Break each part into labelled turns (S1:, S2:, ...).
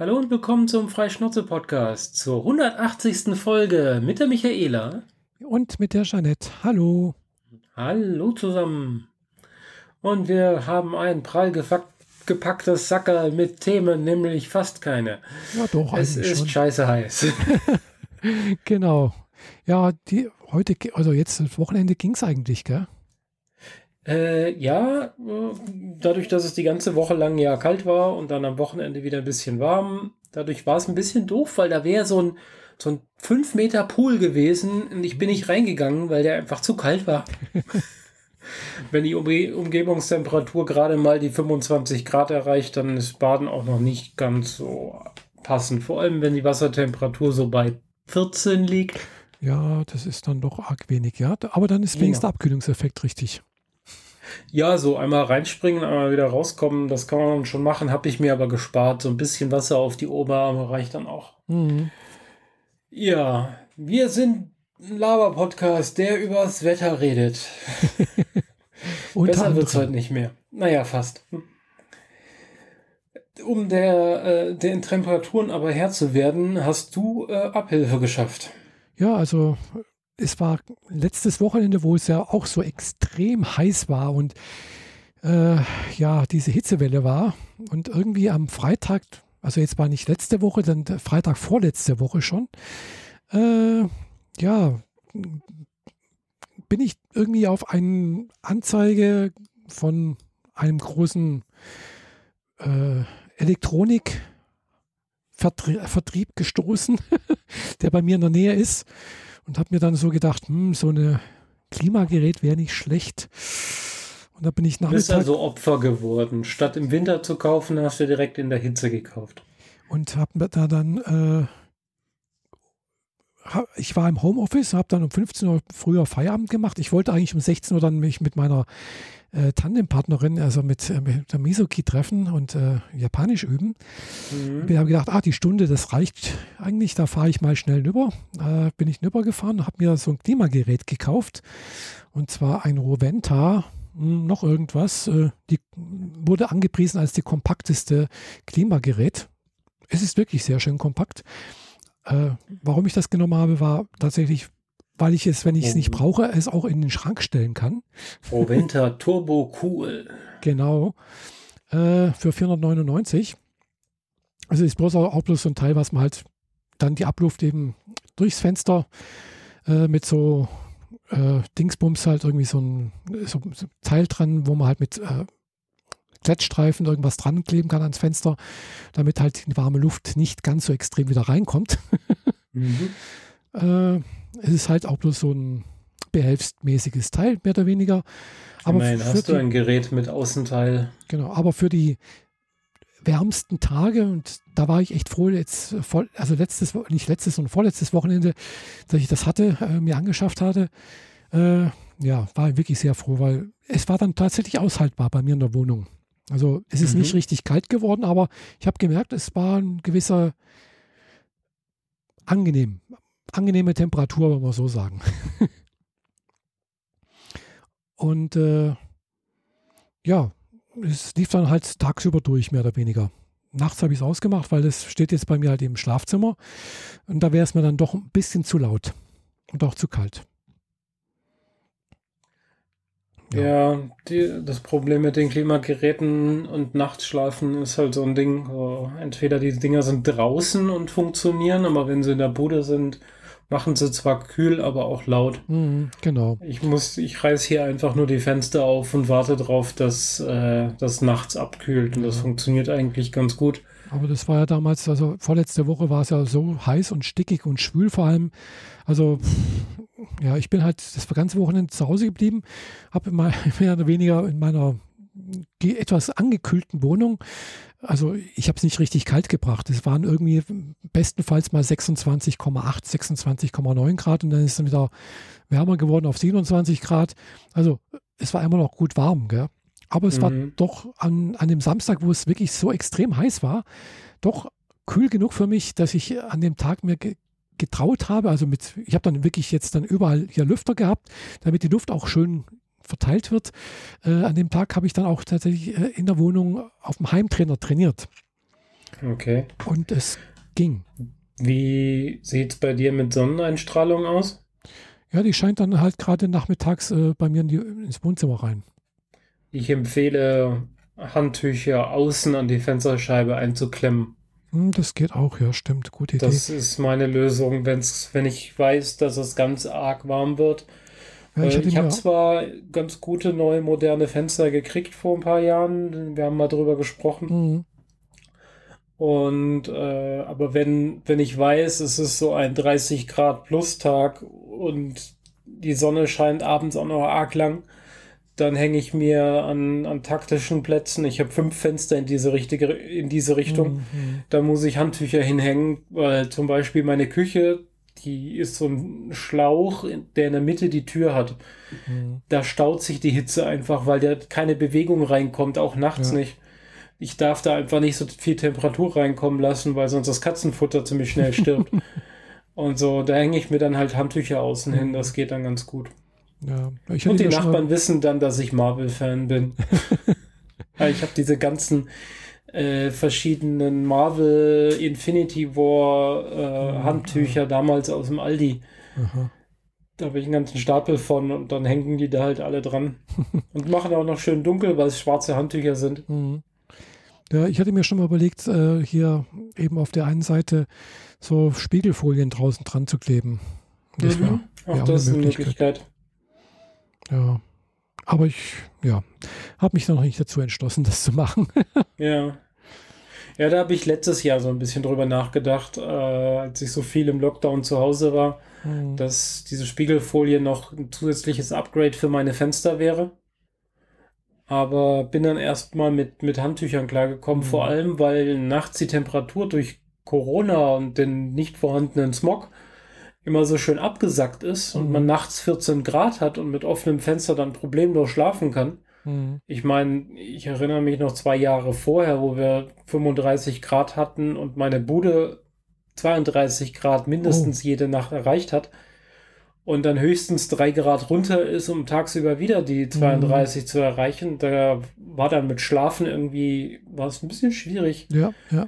S1: Hallo und willkommen zum Freischnauze-Podcast zur 180. Folge mit der Michaela.
S2: Und mit der Jeanette. Hallo.
S1: Hallo zusammen. Und wir haben ein prall gepacktes Sackerl mit Themen, nämlich fast keine.
S2: Ja, doch.
S1: Es ist
S2: schon.
S1: scheiße heiß.
S2: genau. Ja, die heute, also jetzt das Wochenende ging es eigentlich, gell?
S1: Äh, ja, dadurch, dass es die ganze Woche lang ja kalt war und dann am Wochenende wieder ein bisschen warm, dadurch war es ein bisschen doof, weil da wäre so ein, so ein 5 Meter Pool gewesen und ich bin nicht reingegangen, weil der einfach zu kalt war. Wenn die Umge Umgebungstemperatur gerade mal die 25 Grad erreicht, dann ist Baden auch noch nicht ganz so passend. Vor allem, wenn die Wassertemperatur so bei 14 liegt.
S2: Ja, das ist dann doch arg wenig, ja. Aber dann ist wenigstens der Abkühlungseffekt richtig.
S1: Ja, so einmal reinspringen, einmal wieder rauskommen, das kann man schon machen, habe ich mir aber gespart. So ein bisschen Wasser auf die Oberarme reicht dann auch.
S2: Mhm.
S1: Ja, wir sind ein Laber-Podcast, der übers Wetter redet. Besser wird es heute nicht mehr. Naja, fast. Um der, äh, den Temperaturen aber Herr zu werden, hast du äh, Abhilfe geschafft.
S2: Ja, also es war letztes Wochenende, wo es ja auch so extrem heiß war und äh, ja, diese Hitzewelle war. Und irgendwie am Freitag, also jetzt war nicht letzte Woche, dann Freitag vorletzte Woche schon, äh, ja, bin ich irgendwie auf eine Anzeige von einem großen äh, Elektronikvertrieb gestoßen, der bei mir in der Nähe ist und habe mir dann so gedacht, hm, so ein Klimagerät wäre nicht schlecht. Und da bin ich nachmittags...
S1: Du bist also Opfer geworden. Statt im Winter zu kaufen, hast du direkt in der Hitze gekauft.
S2: Und habe da dann... Äh, ich war im Homeoffice, habe dann um 15 Uhr früher Feierabend gemacht. Ich wollte eigentlich um 16 Uhr dann mich mit meiner äh, Tandempartnerin, also mit, äh, mit der Misoki treffen und äh, Japanisch üben. Mhm. Wir haben gedacht, ah, die Stunde, das reicht eigentlich, da fahre ich mal schnell rüber. Äh, bin ich rüber gefahren, habe mir so ein Klimagerät gekauft und zwar ein Roventa, hm, noch irgendwas. Äh, die wurde angepriesen als die kompakteste Klimagerät. Es ist wirklich sehr schön kompakt. Äh, warum ich das genommen habe, war tatsächlich weil ich es, wenn ich es nicht oh. brauche, es auch in den Schrank stellen kann.
S1: Proventa Turbo Cool.
S2: Genau. Äh, für 499. Also ist bloß auch, bloß so ein Teil, was man halt dann die Abluft eben durchs Fenster äh, mit so äh, Dingsbums halt irgendwie so ein, so, so ein, Teil dran, wo man halt mit äh, Klettstreifen irgendwas dran kleben kann ans Fenster, damit halt die warme Luft nicht ganz so extrem wieder reinkommt. mhm. äh, es ist halt auch bloß so ein behelfsmäßiges Teil, mehr oder weniger.
S1: Aber Immerhin hast du ein Gerät mit Außenteil.
S2: Genau, aber für die wärmsten Tage und da war ich echt froh, jetzt also letztes, nicht letztes, sondern vorletztes Wochenende, dass ich das hatte, äh, mir angeschafft hatte. Äh, ja, war ich wirklich sehr froh, weil es war dann tatsächlich aushaltbar bei mir in der Wohnung. Also es ist mhm. nicht richtig kalt geworden, aber ich habe gemerkt, es war ein gewisser angenehm angenehme Temperatur, wenn wir so sagen. Und äh, ja, es lief dann halt tagsüber durch, mehr oder weniger. Nachts habe ich es ausgemacht, weil es steht jetzt bei mir halt im Schlafzimmer. Und da wäre es mir dann doch ein bisschen zu laut und auch zu kalt.
S1: Ja, ja die, das Problem mit den Klimageräten und Nachtschlafen ist halt so ein Ding. Entweder die Dinger sind draußen und funktionieren, aber wenn sie in der Bude sind, machen sie zwar kühl, aber auch laut.
S2: Mhm, genau.
S1: Ich muss, ich reiß hier einfach nur die Fenster auf und warte darauf, dass äh, das nachts abkühlt und das funktioniert eigentlich ganz gut.
S2: Aber das war ja damals, also vorletzte Woche war es ja so heiß und stickig und schwül vor allem. Also ja, ich bin halt das ganze Wochenende zu Hause geblieben, habe mehr oder weniger in meiner etwas angekühlten Wohnung also ich habe es nicht richtig kalt gebracht. Es waren irgendwie bestenfalls mal 26,8, 26,9 Grad und dann ist es wieder wärmer geworden auf 27 Grad. Also es war immer noch gut warm, gell? Aber es mhm. war doch an, an dem Samstag, wo es wirklich so extrem heiß war, doch kühl genug für mich, dass ich an dem Tag mir ge getraut habe. Also mit, ich habe dann wirklich jetzt dann überall hier Lüfter gehabt, damit die Luft auch schön verteilt wird. Äh, an dem Tag habe ich dann auch tatsächlich äh, in der Wohnung auf dem Heimtrainer trainiert.
S1: Okay.
S2: Und es ging.
S1: Wie sieht es bei dir mit Sonneneinstrahlung aus?
S2: Ja, die scheint dann halt gerade nachmittags äh, bei mir in die, ins Wohnzimmer rein.
S1: Ich empfehle, Handtücher außen an die Fensterscheibe einzuklemmen.
S2: Hm, das geht auch, ja, stimmt. Gute Idee.
S1: Das ist meine Lösung, wenn's, wenn ich weiß, dass es ganz arg warm wird.
S2: Ja, ich
S1: Äh, ich habe zwar ganz gute neue moderne Fenster gekriegt vor ein paar Jahren. Wir haben mal drüber gesprochen.
S2: Mhm.
S1: Und äh, aber wenn, wenn ich weiß, es ist so ein 30 Grad plus Tag und die Sonne scheint abends auch noch arg lang, dann hänge ich mir an, an taktischen Plätzen. Ich habe fünf Fenster in diese richtige, in diese Richtung.
S2: Mhm.
S1: Da muss ich Handtücher hinhängen, weil zum Beispiel meine Küche, die ist so ein Schlauch, der in der Mitte die Tür hat.
S2: Mhm.
S1: Da staut sich die Hitze einfach, weil da keine Bewegung reinkommt, auch nachts
S2: Ja.
S1: nicht. Ich darf da einfach nicht so viel Temperatur reinkommen lassen, weil sonst das Katzenfutter ziemlich schnell stirbt. Und so, da hänge ich mir dann halt Handtücher außen hin, das geht dann ganz gut.
S2: Ja,
S1: Und die Nachbarn wissen dann, dass ich Marvel-Fan bin. Ich habe diese ganzen äh, verschiedenen Marvel Infinity War äh,
S2: Mhm.
S1: Handtücher damals aus dem Aldi.
S2: Aha.
S1: Da habe ich einen ganzen Stapel von und dann hängen die da halt alle dran. und machen auch noch schön dunkel, weil es schwarze Handtücher sind.
S2: Mhm. Ja, ich hatte mir schon mal überlegt, äh, hier eben auf der einen Seite so Spiegelfolien draußen dran zu kleben. Das
S1: Mhm.
S2: wär
S1: Auch
S2: auch
S1: das ist
S2: eine
S1: eine
S2: Möglichkeit.
S1: Möglichkeit.
S2: ja. Aber ich, ja, habe mich noch nicht dazu entschlossen, das zu machen.
S1: Ja. Ja, da habe ich letztes Jahr so ein bisschen drüber nachgedacht, äh, als ich so viel im Lockdown zu Hause war.
S2: Mhm.
S1: dass diese Spiegelfolie noch ein zusätzliches Upgrade für meine Fenster wäre. Aber bin dann erstmal mit, mit Handtüchern klargekommen,
S2: Mhm.
S1: vor allem, weil nachts die Temperatur durch Corona und den nicht vorhandenen Smog immer so schön abgesackt ist und
S2: Mhm.
S1: man nachts 14 Grad hat und mit offenem Fenster dann problemlos schlafen kann.
S2: Mhm.
S1: Ich meine, ich erinnere mich noch zwei Jahre vorher, wo wir 35 Grad hatten und meine Bude 32 Grad mindestens jede Nacht erreicht hat und dann höchstens drei Grad runter ist, um tagsüber wieder die 32 zu erreichen. Da war dann mit Schlafen irgendwie, war es ein bisschen schwierig.
S2: Ja, ja.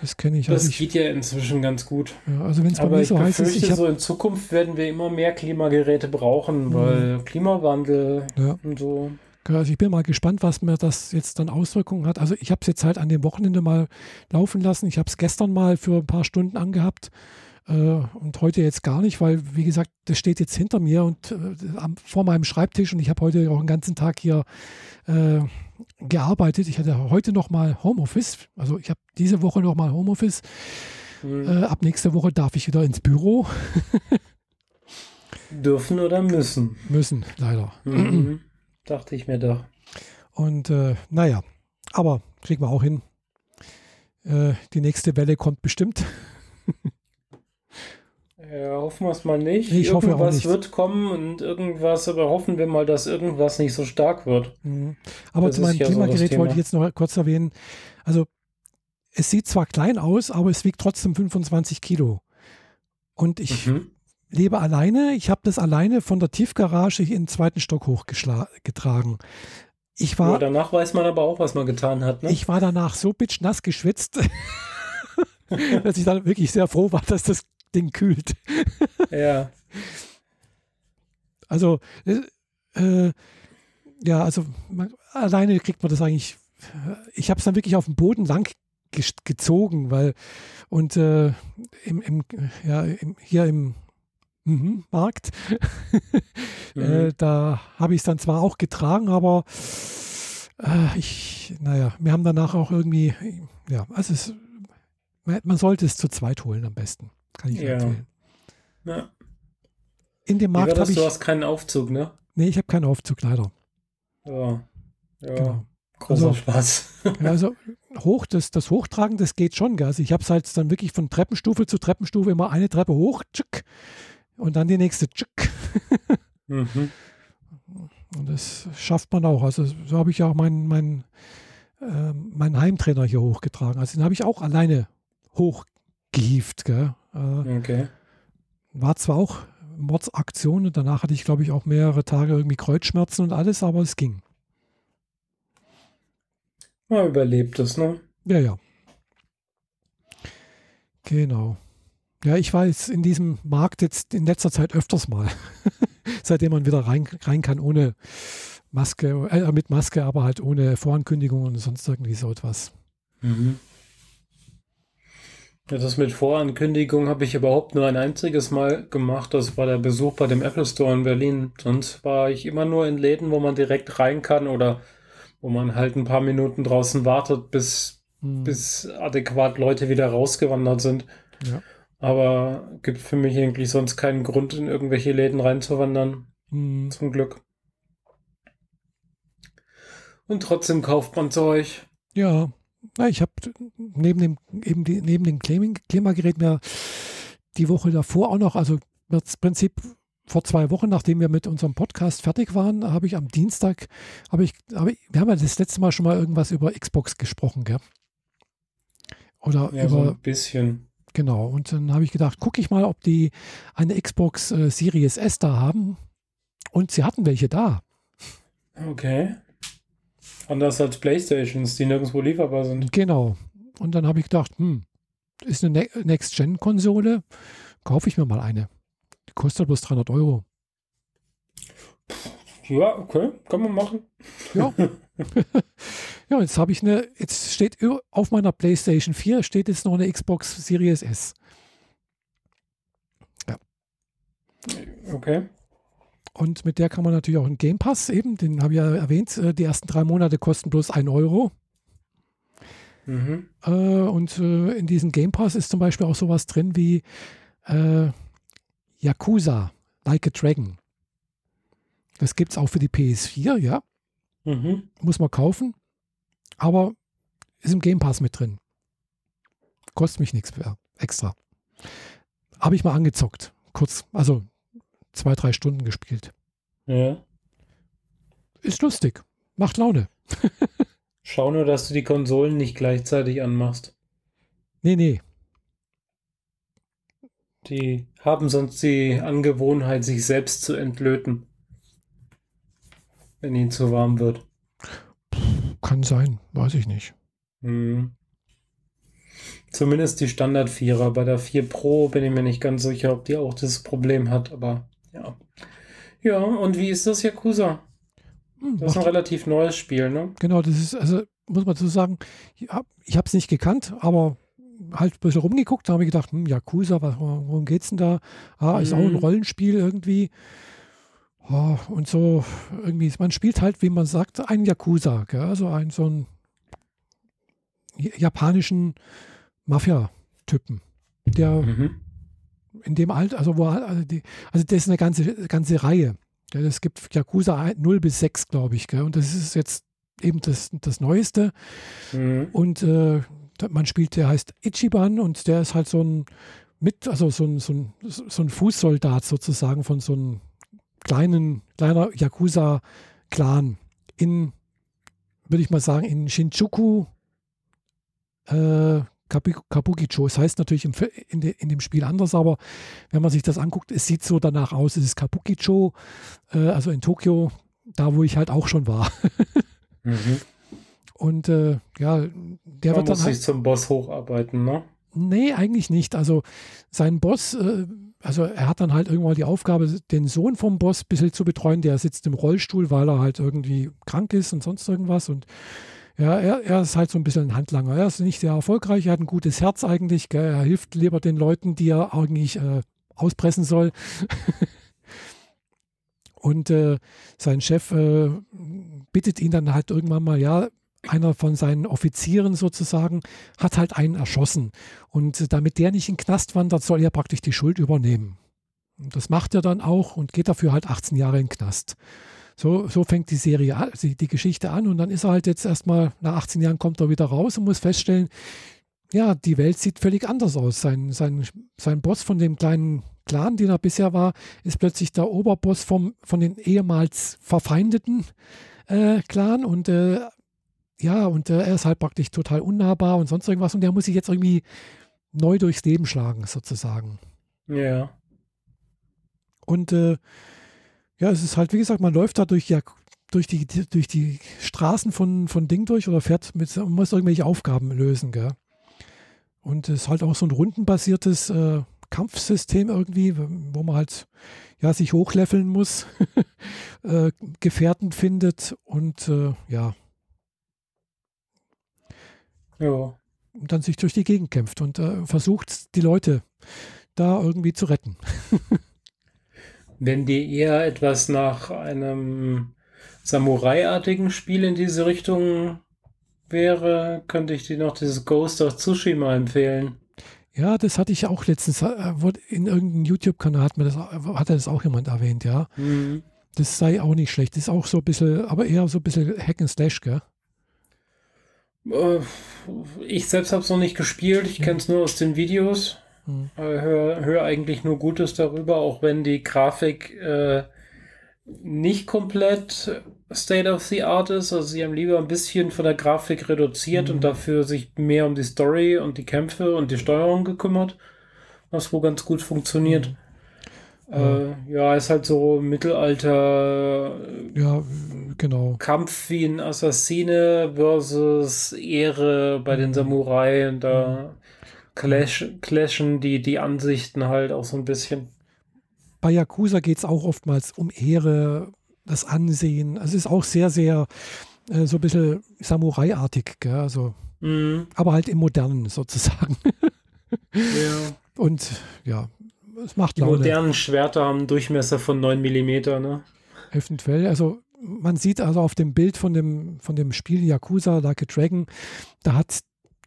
S2: Das kenne ich.
S1: Das
S2: Also, ich,
S1: geht ja inzwischen ganz gut.
S2: ja, also wenn es bei mir
S1: ich
S2: so heiß ist, ich habe
S1: so in Zukunft werden wir immer mehr Klimageräte brauchen,
S2: Mhm.
S1: weil Klimawandel
S2: Ja.
S1: und so.
S2: Also ich bin mal gespannt, was mir das jetzt dann Auswirkungen hat. Also ich habe es jetzt halt an dem Wochenende mal laufen lassen. Ich habe es gestern mal für ein paar Stunden angehabt äh, und heute jetzt gar nicht, weil wie gesagt, das steht jetzt hinter mir und äh, am, vor meinem Schreibtisch und ich habe heute auch den ganzen Tag hier äh, gearbeitet. Ich hatte heute noch mal Homeoffice. Also ich habe diese Woche noch mal Homeoffice.
S1: Hm.
S2: Äh, ab nächster Woche darf ich wieder ins Büro
S1: Dürfen oder müssen.
S2: müssen, leider.
S1: Mhm. Dachte ich mir doch.
S2: Und äh, naja, aber kriegen wir auch hin. Äh, die nächste Welle kommt bestimmt.
S1: Ja, hoffen wir es mal nicht.
S2: Ich hoffe auch
S1: irgendwas
S2: nicht.
S1: wird kommen und irgendwas, aber hoffen wir mal, dass irgendwas nicht so stark wird.
S2: Mhm. Aber
S1: Das
S2: zu meinem
S1: ja so
S2: Klimagerät
S1: Thema.
S2: wollte ich jetzt noch kurz erwähnen. Also es sieht zwar klein aus, aber es wiegt trotzdem 25 Kilo. Und ich
S1: Mhm.
S2: lebe alleine. Ich habe das alleine von der Tiefgarage in den zweiten Stock hochgetragen. Ich
S1: Ja,
S2: war,
S1: danach weiß man aber auch, was man getan hat. Ne?
S2: ich war danach so bitchnass geschwitzt, dass ich dann wirklich sehr froh war, dass das Ding kühlt.
S1: ja.
S2: Also, äh, äh, ja, also man, alleine kriegt man das eigentlich. äh, Ich habe es dann wirklich auf dem Boden lang gezogen, weil und äh, im, im, ja, im, hier im mhm, Markt,
S1: Mhm.
S2: äh, da habe ich es dann zwar auch getragen, aber äh, ich, naja, wir haben danach auch irgendwie, ja, also es, man sollte es zu zweit holen am besten. Kann ich
S1: Ja.
S2: empfehlen.
S1: ja.
S2: In dem Markt habe ich,
S1: Du hast keinen Aufzug, ne?
S2: nee, ich habe keinen Aufzug leider.
S1: Ja. Ja.
S2: Genau.
S1: Großer
S2: Also-
S1: Spaß.
S2: Also hoch, das, das Hochtragen, das geht schon. Gell? Also ich habe es halt dann wirklich von Treppenstufe zu Treppenstufe immer eine Treppe hoch, tschick, und dann die nächste. Tschick.
S1: mhm.
S2: Und das schafft man auch. Also so habe ich ja auch meinen mein, äh, meinen Heimtrainer hier hochgetragen. Also den habe ich auch alleine hochgehieft. Gell? Äh,
S1: Okay.
S2: war zwar auch Mordsaktion und danach hatte ich, glaube ich, auch mehrere Tage irgendwie Kreuzschmerzen und alles, aber es ging.
S1: Mal überlebt es, ne?
S2: Ja, ja. Genau. Ja, ich war jetzt in diesem Markt jetzt in letzter Zeit öfters mal, seitdem man wieder rein, rein kann ohne Maske, äh, mit Maske, aber halt ohne Vorankündigung und sonst irgendwie so etwas. Mhm.
S1: Ja, das mit Vorankündigung habe ich überhaupt nur ein einziges Mal gemacht. Das war der Besuch bei dem Apple Store in Berlin. Sonst war ich immer nur in Läden, wo man direkt rein kann oder wo man halt ein paar Minuten draußen wartet, bis, hm. bis adäquat Leute wieder rausgewandert sind. Ja. Aber gibt für mich eigentlich sonst keinen Grund, in irgendwelche Läden reinzuwandern. Hm. Zum Glück. Und trotzdem kauft man Zeug.
S2: Ja, na, ich habe neben dem, eben die, neben dem Klimagerät mir die Woche davor auch noch, also im Prinzip vor zwei Wochen, nachdem wir mit unserem Podcast fertig waren, habe ich am Dienstag, habe ich, habe ich, wir haben ja das letzte Mal schon mal irgendwas über Xbox gesprochen, gell? Oder
S1: ja,
S2: über,
S1: so ein bisschen.
S2: Genau, und dann habe ich gedacht, gucke ich mal, ob die eine Xbox äh, Series S da haben. Und sie hatten welche da.
S1: Okay. Anders als Playstations, die nirgendwo lieferbar sind.
S2: Genau. Und dann habe ich gedacht, hm, ist eine ne Next-Gen-Konsole, kaufe ich mir mal eine. Die kostet bloß 300 Euro.
S1: Ja, okay, kann man machen.
S2: Ja. ja, jetzt habe ich eine, jetzt steht auf meiner PlayStation 4 steht jetzt noch eine Xbox Series S.
S1: Ja. Okay.
S2: Und mit der kann man natürlich auch einen Game Pass eben, den habe ich ja erwähnt, äh, die ersten drei Monate kosten bloß 1 Euro. Mhm. Äh, und äh, in diesem Game Pass ist zum Beispiel auch sowas drin wie äh, Yakuza, Like a Dragon. Das gibt es auch für die PS4, ja. Mhm. Muss man kaufen. Aber ist im Game Pass mit drin. Kostet mich nichts mehr. Extra. Habe ich mal angezockt. Kurz, also zwei, drei Stunden gespielt.
S1: Ja.
S2: Ist lustig. Macht Laune.
S1: Schau nur, dass du die Konsolen nicht gleichzeitig anmachst.
S2: Nee, nee.
S1: Die haben sonst die Angewohnheit, sich selbst zu entlöten. Wenn ihnen zu warm wird.
S2: Kann sein, weiß ich nicht.
S1: Hm. Zumindest die Standard 4er. Bei der 4 Pro bin ich mir nicht ganz sicher, ob die auch das Problem hat, aber ja. Ja, und wie ist das Yakuza? Hm, das ist ein relativ neues Spiel, ne?
S2: Genau, das ist, also muss man so sagen, ich habe es nicht gekannt, aber halt ein bisschen rumgeguckt, da habe ich gedacht, hm, Yakuza, worum geht's denn da? Ah, ist mhm. auch ein mhm. Rollenspiel irgendwie. Oh, und so irgendwie, man spielt halt, wie man sagt, einen Yakuza, gell? also einen so einen japanischen Mafia-Typen, der mhm in dem Alter, also wo also, die, also das ist eine ganze, ganze Reihe. Es gibt Yakuza 0 bis 6, glaube ich. Gell? Und das ist jetzt eben das, das Neueste. Mhm. Und äh, man spielt, der heißt Ichiban und der ist halt so ein mit, also so ein, so ein, so ein Fußsoldat sozusagen von so einem kleinen, kleiner Yakuza-Clan in, würde ich mal sagen, in Shinjuku, äh, Kabukicho. Es heißt natürlich im, in, de, in, dem Spiel anders, aber wenn man sich das anguckt, es sieht so danach aus. Es ist Kabukicho, äh, also in Tokio, da wo ich halt auch schon war. mhm. Und äh, ja, der man wird dann.
S1: muss halt, sich zum Boss hocharbeiten, ne?
S2: Nee, eigentlich nicht. Also sein Boss, äh, also er hat dann halt irgendwann die Aufgabe, den Sohn vom Boss ein bisschen zu betreuen. Der sitzt im Rollstuhl, weil er halt irgendwie krank ist und sonst irgendwas. Und ja, er, er, ist halt so ein bisschen ein Handlanger. Er ist nicht sehr erfolgreich, er hat ein gutes Herz eigentlich. Gell? Er hilft lieber den Leuten, die er eigentlich äh, auspressen soll. Und äh, sein Chef äh, bittet ihn dann halt irgendwann mal, ja, einer von seinen Offizieren sozusagen hat halt einen erschossen. Und damit der nicht in den Knast wandert, soll er praktisch die Schuld übernehmen. Und das macht er dann auch und geht dafür halt 18 Jahre in den Knast. So, so fängt die Serie an, die Geschichte an und dann ist er halt jetzt erstmal, nach 18 Jahren kommt er wieder raus und muss feststellen, ja, die Welt sieht völlig anders aus. Sein, sein, sein Boss von dem kleinen Clan, den er bisher war, ist plötzlich der Oberboss vom, von den ehemals verfeindeten äh, Clan und äh, ja, und äh, er ist halt praktisch total unnahbar und sonst irgendwas und der muss sich jetzt irgendwie neu durchs Leben schlagen, sozusagen.
S1: Ja.
S2: Und äh, ja, es ist halt, wie gesagt, man läuft da durch, ja, durch, die, durch die Straßen von, von Ding durch oder fährt mit, muss irgendwelche Aufgaben lösen, gell? Und es ist halt auch so ein rundenbasiertes äh, Kampfsystem irgendwie, wo man halt ja, sich hochleveln muss, äh, Gefährten findet und äh, ja.
S1: Ja.
S2: Und dann sich durch die Gegend kämpft und äh, versucht, die Leute da irgendwie zu retten.
S1: Wenn dir eher etwas nach einem Samurai-artigen Spiel in diese Richtung wäre, könnte ich dir noch dieses Ghost of Tsushima empfehlen.
S2: Ja, das hatte ich auch letztens, äh, in irgendeinem YouTube-Kanal hat, mir das, hat das auch jemand erwähnt, ja. Mhm. Das sei auch nicht schlecht. Das ist auch so ein bisschen, aber eher so ein bisschen Hack and Slash, gell?
S1: Äh, ich selbst habe es noch nicht gespielt, ich ja. kenne es nur aus den Videos. Mhm. Höre hör eigentlich nur Gutes darüber, auch wenn die Grafik äh, nicht komplett State of the Art ist. Also sie haben lieber ein bisschen von der Grafik reduziert mhm. und dafür sich mehr um die Story und die Kämpfe und die Steuerung gekümmert, was wohl ganz gut funktioniert. Mhm. Äh, ja, ist halt so Mittelalter.
S2: Ja, genau.
S1: Kampf wie ein Assassine versus Ehre bei den mhm. Samurai und da mhm. Clash, clashen die, die Ansichten halt auch so ein bisschen.
S2: Bei Yakuza geht es auch oftmals um Ehre, das Ansehen. Also es ist auch sehr, sehr äh, so ein bisschen Samurai-artig, also, mhm. aber halt im Modernen sozusagen.
S1: ja.
S2: Und ja, es macht
S1: Die Laune. modernen Schwerter haben einen Durchmesser von 9 mm, ne?
S2: Eventuell, also man sieht also auf dem Bild von dem, von dem Spiel Yakuza Like a Dragon, da hat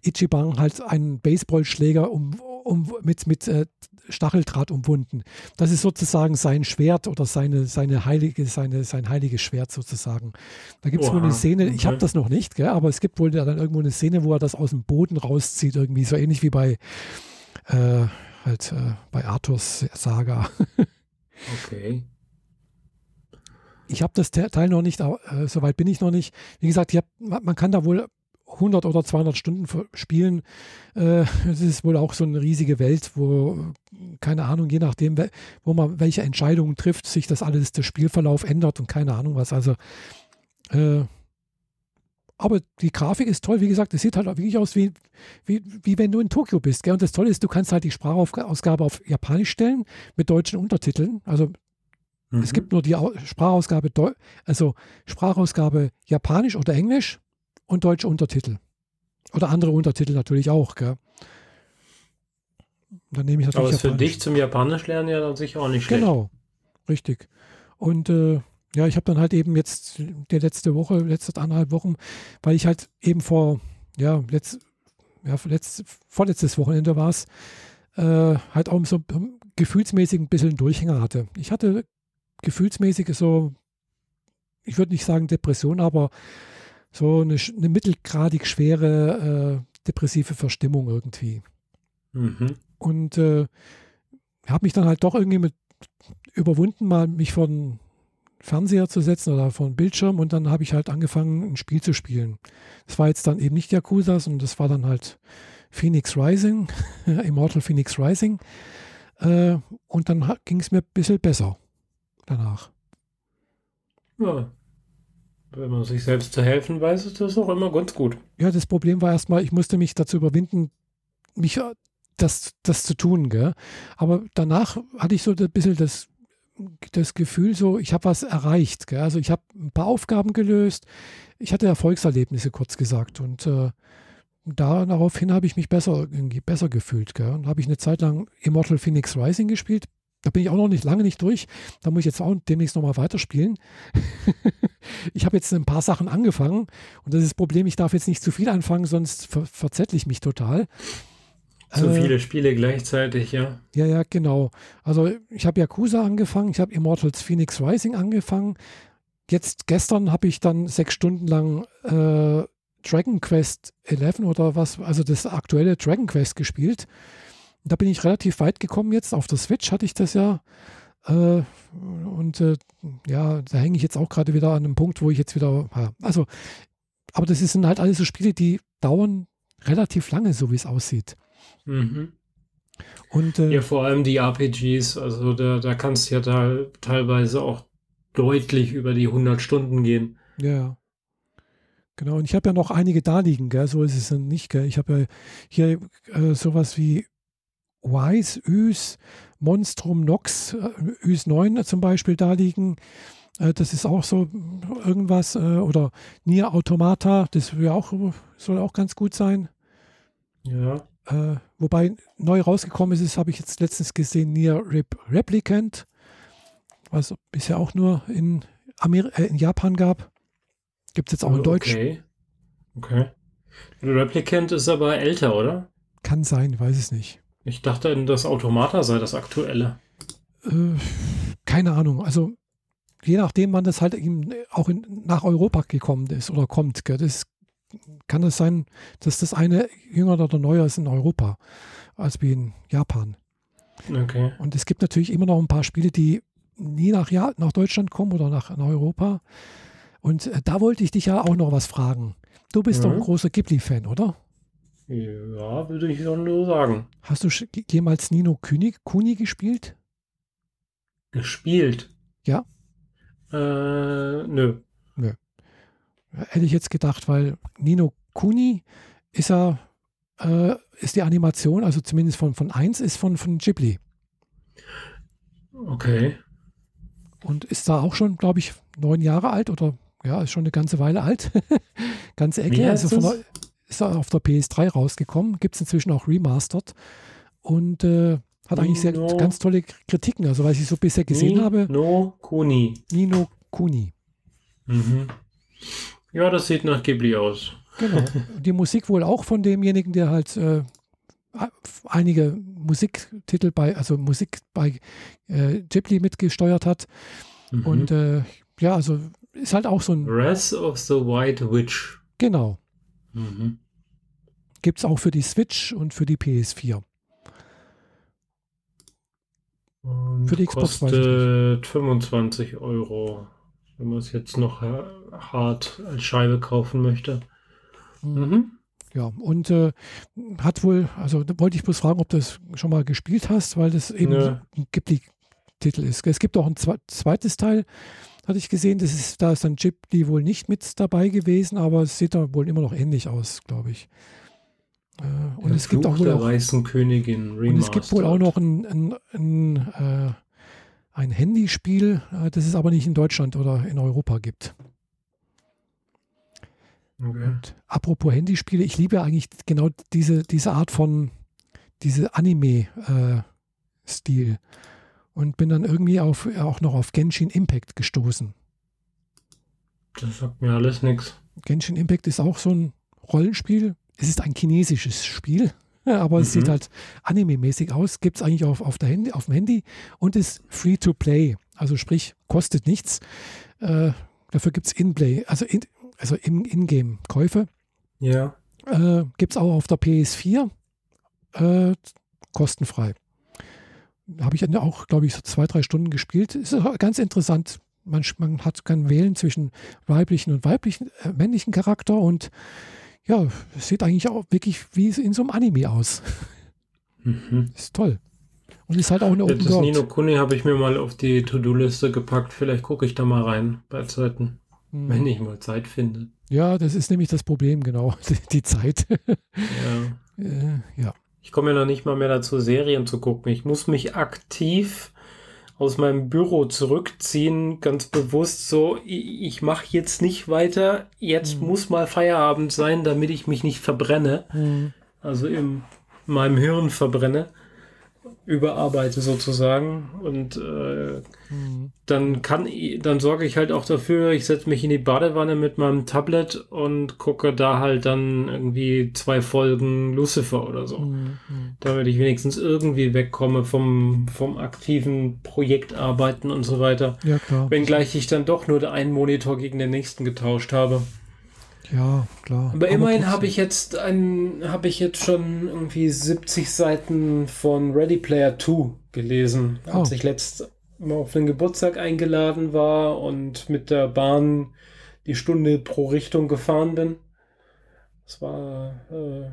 S2: Ichiban halt einen Baseballschläger um, um, mit, mit äh, Stacheldraht umwunden. Das ist sozusagen sein Schwert oder seine, seine heilige, seine, sein heiliges Schwert sozusagen. Da gibt es wohl eine Szene, okay. ich habe das noch nicht, gell, aber es gibt wohl dann irgendwo eine Szene, wo er das aus dem Boden rauszieht, irgendwie so ähnlich wie bei äh, halt äh, bei Arthurs Saga.
S1: okay.
S2: Ich habe das Teil noch nicht, äh, soweit bin ich noch nicht. Wie gesagt, hab, man kann da wohl 100 oder 200 Stunden spielen. Äh, es ist wohl auch so eine riesige Welt, wo, keine Ahnung, je nachdem, wo man welche Entscheidungen trifft, sich das alles, der Spielverlauf ändert und keine Ahnung was. Also, äh, aber die Grafik ist toll, wie gesagt, es sieht halt wirklich aus, wie, wie, wie wenn du in Tokio bist. Gell? Und das Tolle ist, du kannst halt die Sprachausgabe auf Japanisch stellen mit deutschen Untertiteln. Also mhm. es gibt nur die Sprachausgabe, also Sprachausgabe Japanisch oder Englisch und deutsche Untertitel. Oder andere Untertitel natürlich auch, gell? Dann nehme ich natürlich
S1: Aber ist für dich zum Japanisch lernen ja dann sicher auch nicht schlecht.
S2: Genau, richtig. Und äh, ja, ich habe dann halt eben jetzt die letzte Woche, letzte anderthalb Wochen, weil ich halt eben vor, ja, letzt, ja, letzt, vorletztes Wochenende war es, äh, halt auch so gefühlsmäßig ein bisschen Durchhänger hatte. Ich hatte gefühlsmäßig so, ich würde nicht sagen Depression, aber so eine, eine mittelgradig schwere äh, depressive Verstimmung irgendwie. Mhm. Und äh, habe mich dann halt doch irgendwie mit überwunden, mal mich von Fernseher zu setzen oder vor einen Bildschirm und dann habe ich halt angefangen, ein Spiel zu spielen. Das war jetzt dann eben nicht Yakuza, sondern das war dann halt Phoenix Rising, Immortal Phoenix Rising. Äh, und dann ging es mir ein bisschen besser danach.
S1: Ja. Wenn man sich selbst zu helfen weiß, ist das auch immer ganz gut.
S2: Ja, das Problem war erstmal, ich musste mich dazu überwinden, mich äh, das, das zu tun. Gell? Aber danach hatte ich so ein bisschen das das Gefühl so, ich habe was erreicht. Gell? Also ich habe ein paar Aufgaben gelöst. Ich hatte Erfolgserlebnisse, kurz gesagt. Und äh, daraufhin habe ich mich besser, besser gefühlt. Gell? Und habe ich eine Zeit lang Immortal Phoenix Rising gespielt. Da bin ich auch noch nicht lange nicht durch. Da muss ich jetzt auch demnächst nochmal weiterspielen. ich habe jetzt ein paar Sachen angefangen und das ist das Problem, ich darf jetzt nicht zu viel anfangen, sonst ver verzettle ich mich total.
S1: Zu äh, viele Spiele gleichzeitig, ja.
S2: Ja, ja, genau. Also ich habe Yakuza angefangen, ich habe Immortals Phoenix Rising angefangen. Jetzt gestern habe ich dann sechs Stunden lang äh, Dragon Quest 11 oder was, also das aktuelle Dragon Quest gespielt. Da bin ich relativ weit gekommen jetzt. Auf der Switch hatte ich das ja. Äh, und äh, ja, da hänge ich jetzt auch gerade wieder an einem Punkt, wo ich jetzt wieder, also, aber das sind halt alles so Spiele, die dauern relativ lange, so wie es aussieht.
S1: Mhm. Und, äh, ja, vor allem die RPGs, also da, da kannst du ja da teilweise auch deutlich über die 100 Stunden gehen.
S2: Ja, Genau, und ich habe ja noch einige da liegen, gell? so ist es dann nicht. Gell? Ich habe ja hier äh, sowas wie Wise, Ös, Monstrum, Nox, äh, Ös 9 zum Beispiel da liegen. Äh, das ist auch so irgendwas. Äh, oder Nier Automata, das auch, soll auch ganz gut sein.
S1: Ja.
S2: Äh, wobei neu rausgekommen ist, habe ich jetzt letztens gesehen, Nier Rep Replicant, was bisher auch nur in, Amer in Japan gab. Gibt es jetzt auch in Deutsch.
S1: Okay. Okay. Replicant ist aber älter, oder?
S2: Kann sein, weiß es nicht.
S1: Ich dachte, das Automata sei das aktuelle.
S2: Äh, keine Ahnung. Also je nachdem, wann das halt eben auch in, nach Europa gekommen ist oder kommt, gell, das kann es sein, dass das eine jünger oder neuer ist in Europa als wie in Japan.
S1: Okay.
S2: Und es gibt natürlich immer noch ein paar Spiele, die nie nach, ja, nach Deutschland kommen oder nach, nach Europa. Und äh, da wollte ich dich ja auch noch was fragen. Du bist
S1: Mhm.
S2: doch ein großer Ghibli-Fan, oder?
S1: Ja, würde ich schon nur sagen.
S2: Hast du jemals Nino Kuni, Kuni gespielt?
S1: Gespielt?
S2: Ja.
S1: Äh, nö.
S2: Hätte ich jetzt gedacht, weil Nino Kuni ist ja, äh, ist die Animation, also zumindest von, von 1, ist von, von Ghibli.
S1: Okay.
S2: Und ist da auch schon, glaube ich, neun Jahre alt oder ja, ist schon eine ganze Weile alt. ganze Ecke. Also von ist auf der PS3 rausgekommen. Gibt es inzwischen auch remastered. Und äh, hat eigentlich sehr, ganz tolle Kritiken. Also, was ich so bisher gesehen
S1: Ni
S2: habe,
S1: No Kuni.
S2: Nino Kuni.
S1: Mhm. Ja, das sieht nach Ghibli aus.
S2: Genau. Die Musik wohl auch von demjenigen, der halt äh, einige Musiktitel bei, also Musik bei äh, Ghibli mitgesteuert hat.
S1: Mhm.
S2: Und äh, ja, also ist halt auch so ein,
S1: Wrath of the White Witch.
S2: genau,
S1: Mhm.
S2: gibt es auch für die Switch und für die PS4.
S1: Und
S2: Für die Xbox
S1: kostet 25 Euro, wenn man es jetzt noch hart als Scheibe kaufen möchte. Mhm.
S2: Ja, und äh, hat wohl, also wollte ich bloß fragen, ob du das schon mal gespielt hast, weil das eben
S1: Nö.
S2: ein Ghibli-Titel ist. Es gibt auch ein zwe zweites Teil, hatte ich gesehen, das ist, da ist dann Ghibli wohl nicht mit dabei gewesen, aber es sieht da wohl immer noch ähnlich aus, glaube ich. Äh, und es gibt auch wohl
S1: der
S2: auch, und es gibt wohl auch noch ein, ein, ein, äh, ein Handyspiel, äh, das es aber nicht in Deutschland oder in Europa gibt.
S1: Okay.
S2: Und apropos Handyspiele, ich liebe eigentlich genau diese, diese Art von, diese Anime-Stil. Und bin dann irgendwie auf, auch noch auf Genshin Impact gestoßen.
S1: Das sagt mir alles nichts.
S2: Genshin Impact ist auch so ein Rollenspiel. Es ist ein chinesisches Spiel, aber es
S1: Mhm.
S2: sieht halt anime-mäßig aus. Gibt es eigentlich auf, auf, der Handy, auf dem Handy und ist free to play. Also sprich, kostet nichts. Äh, dafür gibt es In-Play, also, in, also in- In-Game-Käufe.
S1: Ja.
S2: Äh, Gibt es auch auf der PS4 äh, kostenfrei. Habe ich auch, glaube ich, so zwei, drei Stunden gespielt. Ist ganz interessant. Man, man hat, kann wählen zwischen weiblichen und weiblichen, äh, männlichen Charakter und ja, es sieht eigentlich auch wirklich wie in so einem Anime aus.
S1: Mhm.
S2: Ist toll. Und ist halt auch eine Open
S1: Das Nino
S2: World.
S1: Kuni habe ich mir mal auf die To-Do-Liste gepackt. Vielleicht gucke ich da mal rein bei Zeiten,
S2: Hm.
S1: wenn ich mal Zeit finde.
S2: Ja, das ist nämlich das Problem, genau. Die, die Zeit.
S1: Ja.
S2: äh, ja.
S1: Ich komme ja noch nicht mal mehr dazu, Serien zu gucken. Ich muss mich aktiv aus meinem Büro zurückziehen, ganz bewusst so, ich, ich mache jetzt nicht weiter, jetzt
S2: Mhm.
S1: muss mal Feierabend sein, damit ich mich nicht verbrenne,
S2: Hm.
S1: also in meinem Hirn verbrenne, überarbeite sozusagen und äh,
S2: Hm.
S1: dann kann dann sorge ich halt auch dafür, ich setze mich in die Badewanne mit meinem Tablet und gucke da halt dann irgendwie zwei Folgen Lucifer oder so
S2: Hm. Hm.
S1: damit ich wenigstens irgendwie wegkomme vom, vom aktiven Projektarbeiten und so weiter.
S2: Ja, klar.
S1: Wenngleich ich dann doch nur einen Monitor gegen den nächsten getauscht habe.
S2: Ja, klar.
S1: Aber immerhin habe ich jetzt ein, habe ich jetzt schon irgendwie 70 Seiten von Ready Player 2 gelesen, als
S2: Oh.
S1: ich letzt mal auf den Geburtstag eingeladen war und mit der Bahn die Stunde pro Richtung gefahren bin. Es war äh,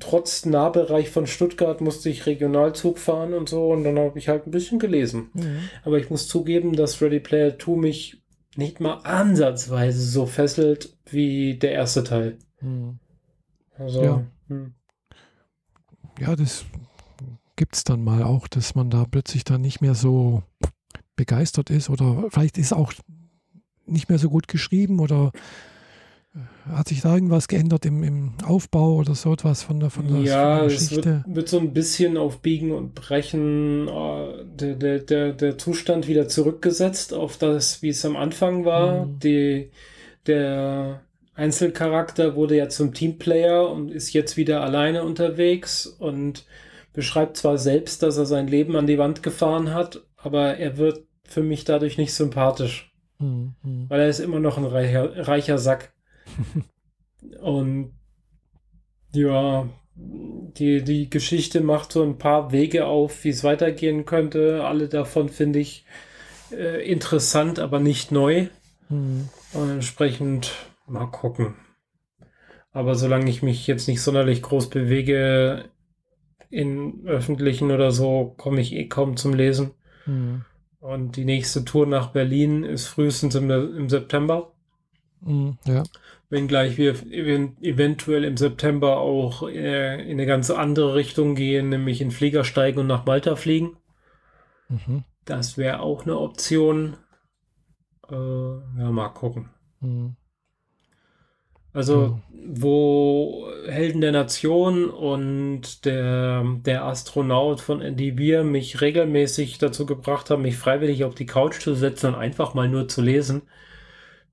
S1: trotz Nahbereich von Stuttgart musste ich Regionalzug fahren und so und dann habe ich halt ein bisschen gelesen.
S2: Mhm.
S1: Aber ich muss zugeben, dass Ready Player 2 mich nicht mal ansatzweise so fesselt wie der erste Teil.
S2: Hm.
S1: Also,
S2: Ja.
S1: hm.
S2: Ja, das gibt es dann mal auch, dass man da plötzlich dann nicht mehr so begeistert ist oder vielleicht ist auch nicht mehr so gut geschrieben oder äh, hat sich da irgendwas geändert im, im Aufbau oder so etwas von der, von der,
S1: ja,
S2: von der
S1: es wird,
S2: Geschichte?
S1: wird so ein bisschen auf Biegen und Brechen äh, der, der, der, der Zustand wieder zurückgesetzt auf das, wie es am Anfang war.
S2: Mhm.
S1: Die, der Einzelcharakter wurde ja zum Teamplayer und ist jetzt wieder alleine unterwegs und beschreibt zwar selbst, dass er sein Leben an die Wand gefahren hat, aber er wird für mich dadurch nicht sympathisch,
S2: Hm, hm.
S1: weil er ist immer noch ein reicher, reicher Sack. Und ja, die, die Geschichte macht so ein paar Wege auf, wie es weitergehen könnte. Alle davon finde ich äh, interessant, aber nicht neu.
S2: Hm.
S1: Und entsprechend mal gucken. Aber solange ich mich jetzt nicht sonderlich groß bewege in öffentlichen oder so, komme ich eh kaum zum Lesen.
S2: Hm.
S1: Und die nächste Tour nach Berlin ist frühestens im, im September.
S2: Hm. Ja.
S1: Wenngleich wir ev eventuell im September auch äh, in eine ganz andere Richtung gehen, nämlich in Flieger steigen und nach Malta fliegen.
S2: Mhm.
S1: Das wäre auch eine Option. Äh, ja, mal gucken.
S2: Hm.
S1: Also, wo Helden der Nation und der, der Astronaut von Andy Weir mich regelmäßig dazu gebracht haben, mich freiwillig auf die Couch zu setzen und einfach mal nur zu lesen,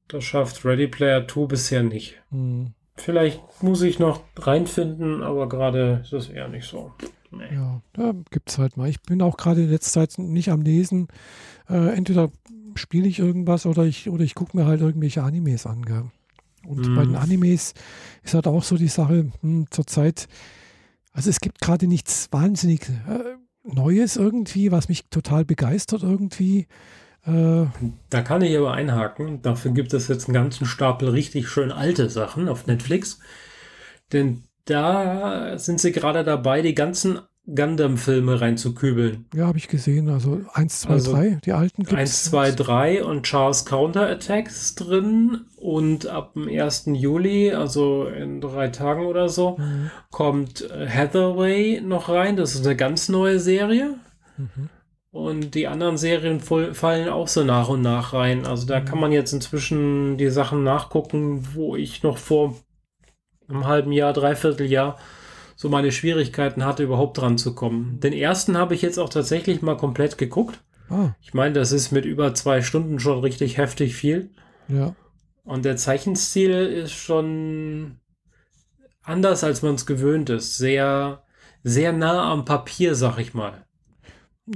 S1: das schafft Ready Player 2 bisher nicht.
S2: Hm.
S1: Vielleicht muss ich noch reinfinden, aber gerade ist es eher nicht so. Nee.
S2: Ja, da gibt es halt mal. Ich bin auch gerade in letzter Zeit nicht am Lesen. Äh, entweder spiele ich irgendwas oder ich, oder ich gucke mir halt irgendwelche Animes an. Gell? Und
S1: Mhm.
S2: bei den Animes ist halt auch so die Sache, hm, zurzeit, also es gibt gerade nichts wahnsinnig äh, Neues irgendwie, was mich total begeistert irgendwie.
S1: Da kann ich aber einhaken. Dafür gibt es jetzt einen ganzen Stapel richtig schön alte Sachen auf Netflix. Denn da sind sie gerade dabei, die ganzen Gundam-Filme reinzukübeln.
S2: ja, habe ich gesehen. Also 1, 2,
S1: Also
S2: 3, die alten gibt's.
S1: 1, 2, 3 und Charles Counterattack ist drin. Und ab dem 1. Juli, also in drei Tagen oder so,
S2: Mhm.
S1: kommt Hathaway noch rein. Das ist eine ganz neue Serie.
S2: Mhm.
S1: Und die anderen Serien fallen auch so nach und nach rein. Also da kann man jetzt inzwischen die Sachen nachgucken, wo ich noch vor einem halben Jahr, dreiviertel Jahr so meine Schwierigkeiten hatte, überhaupt dran zu kommen. Den ersten habe ich jetzt auch tatsächlich mal komplett geguckt.
S2: Ah,
S1: Ich meine, das ist mit über zwei Stunden schon richtig heftig viel.
S2: ja.
S1: Und der Zeichenstil ist schon anders, als man es gewöhnt ist. Sehr, sehr nah am Papier, sag ich mal.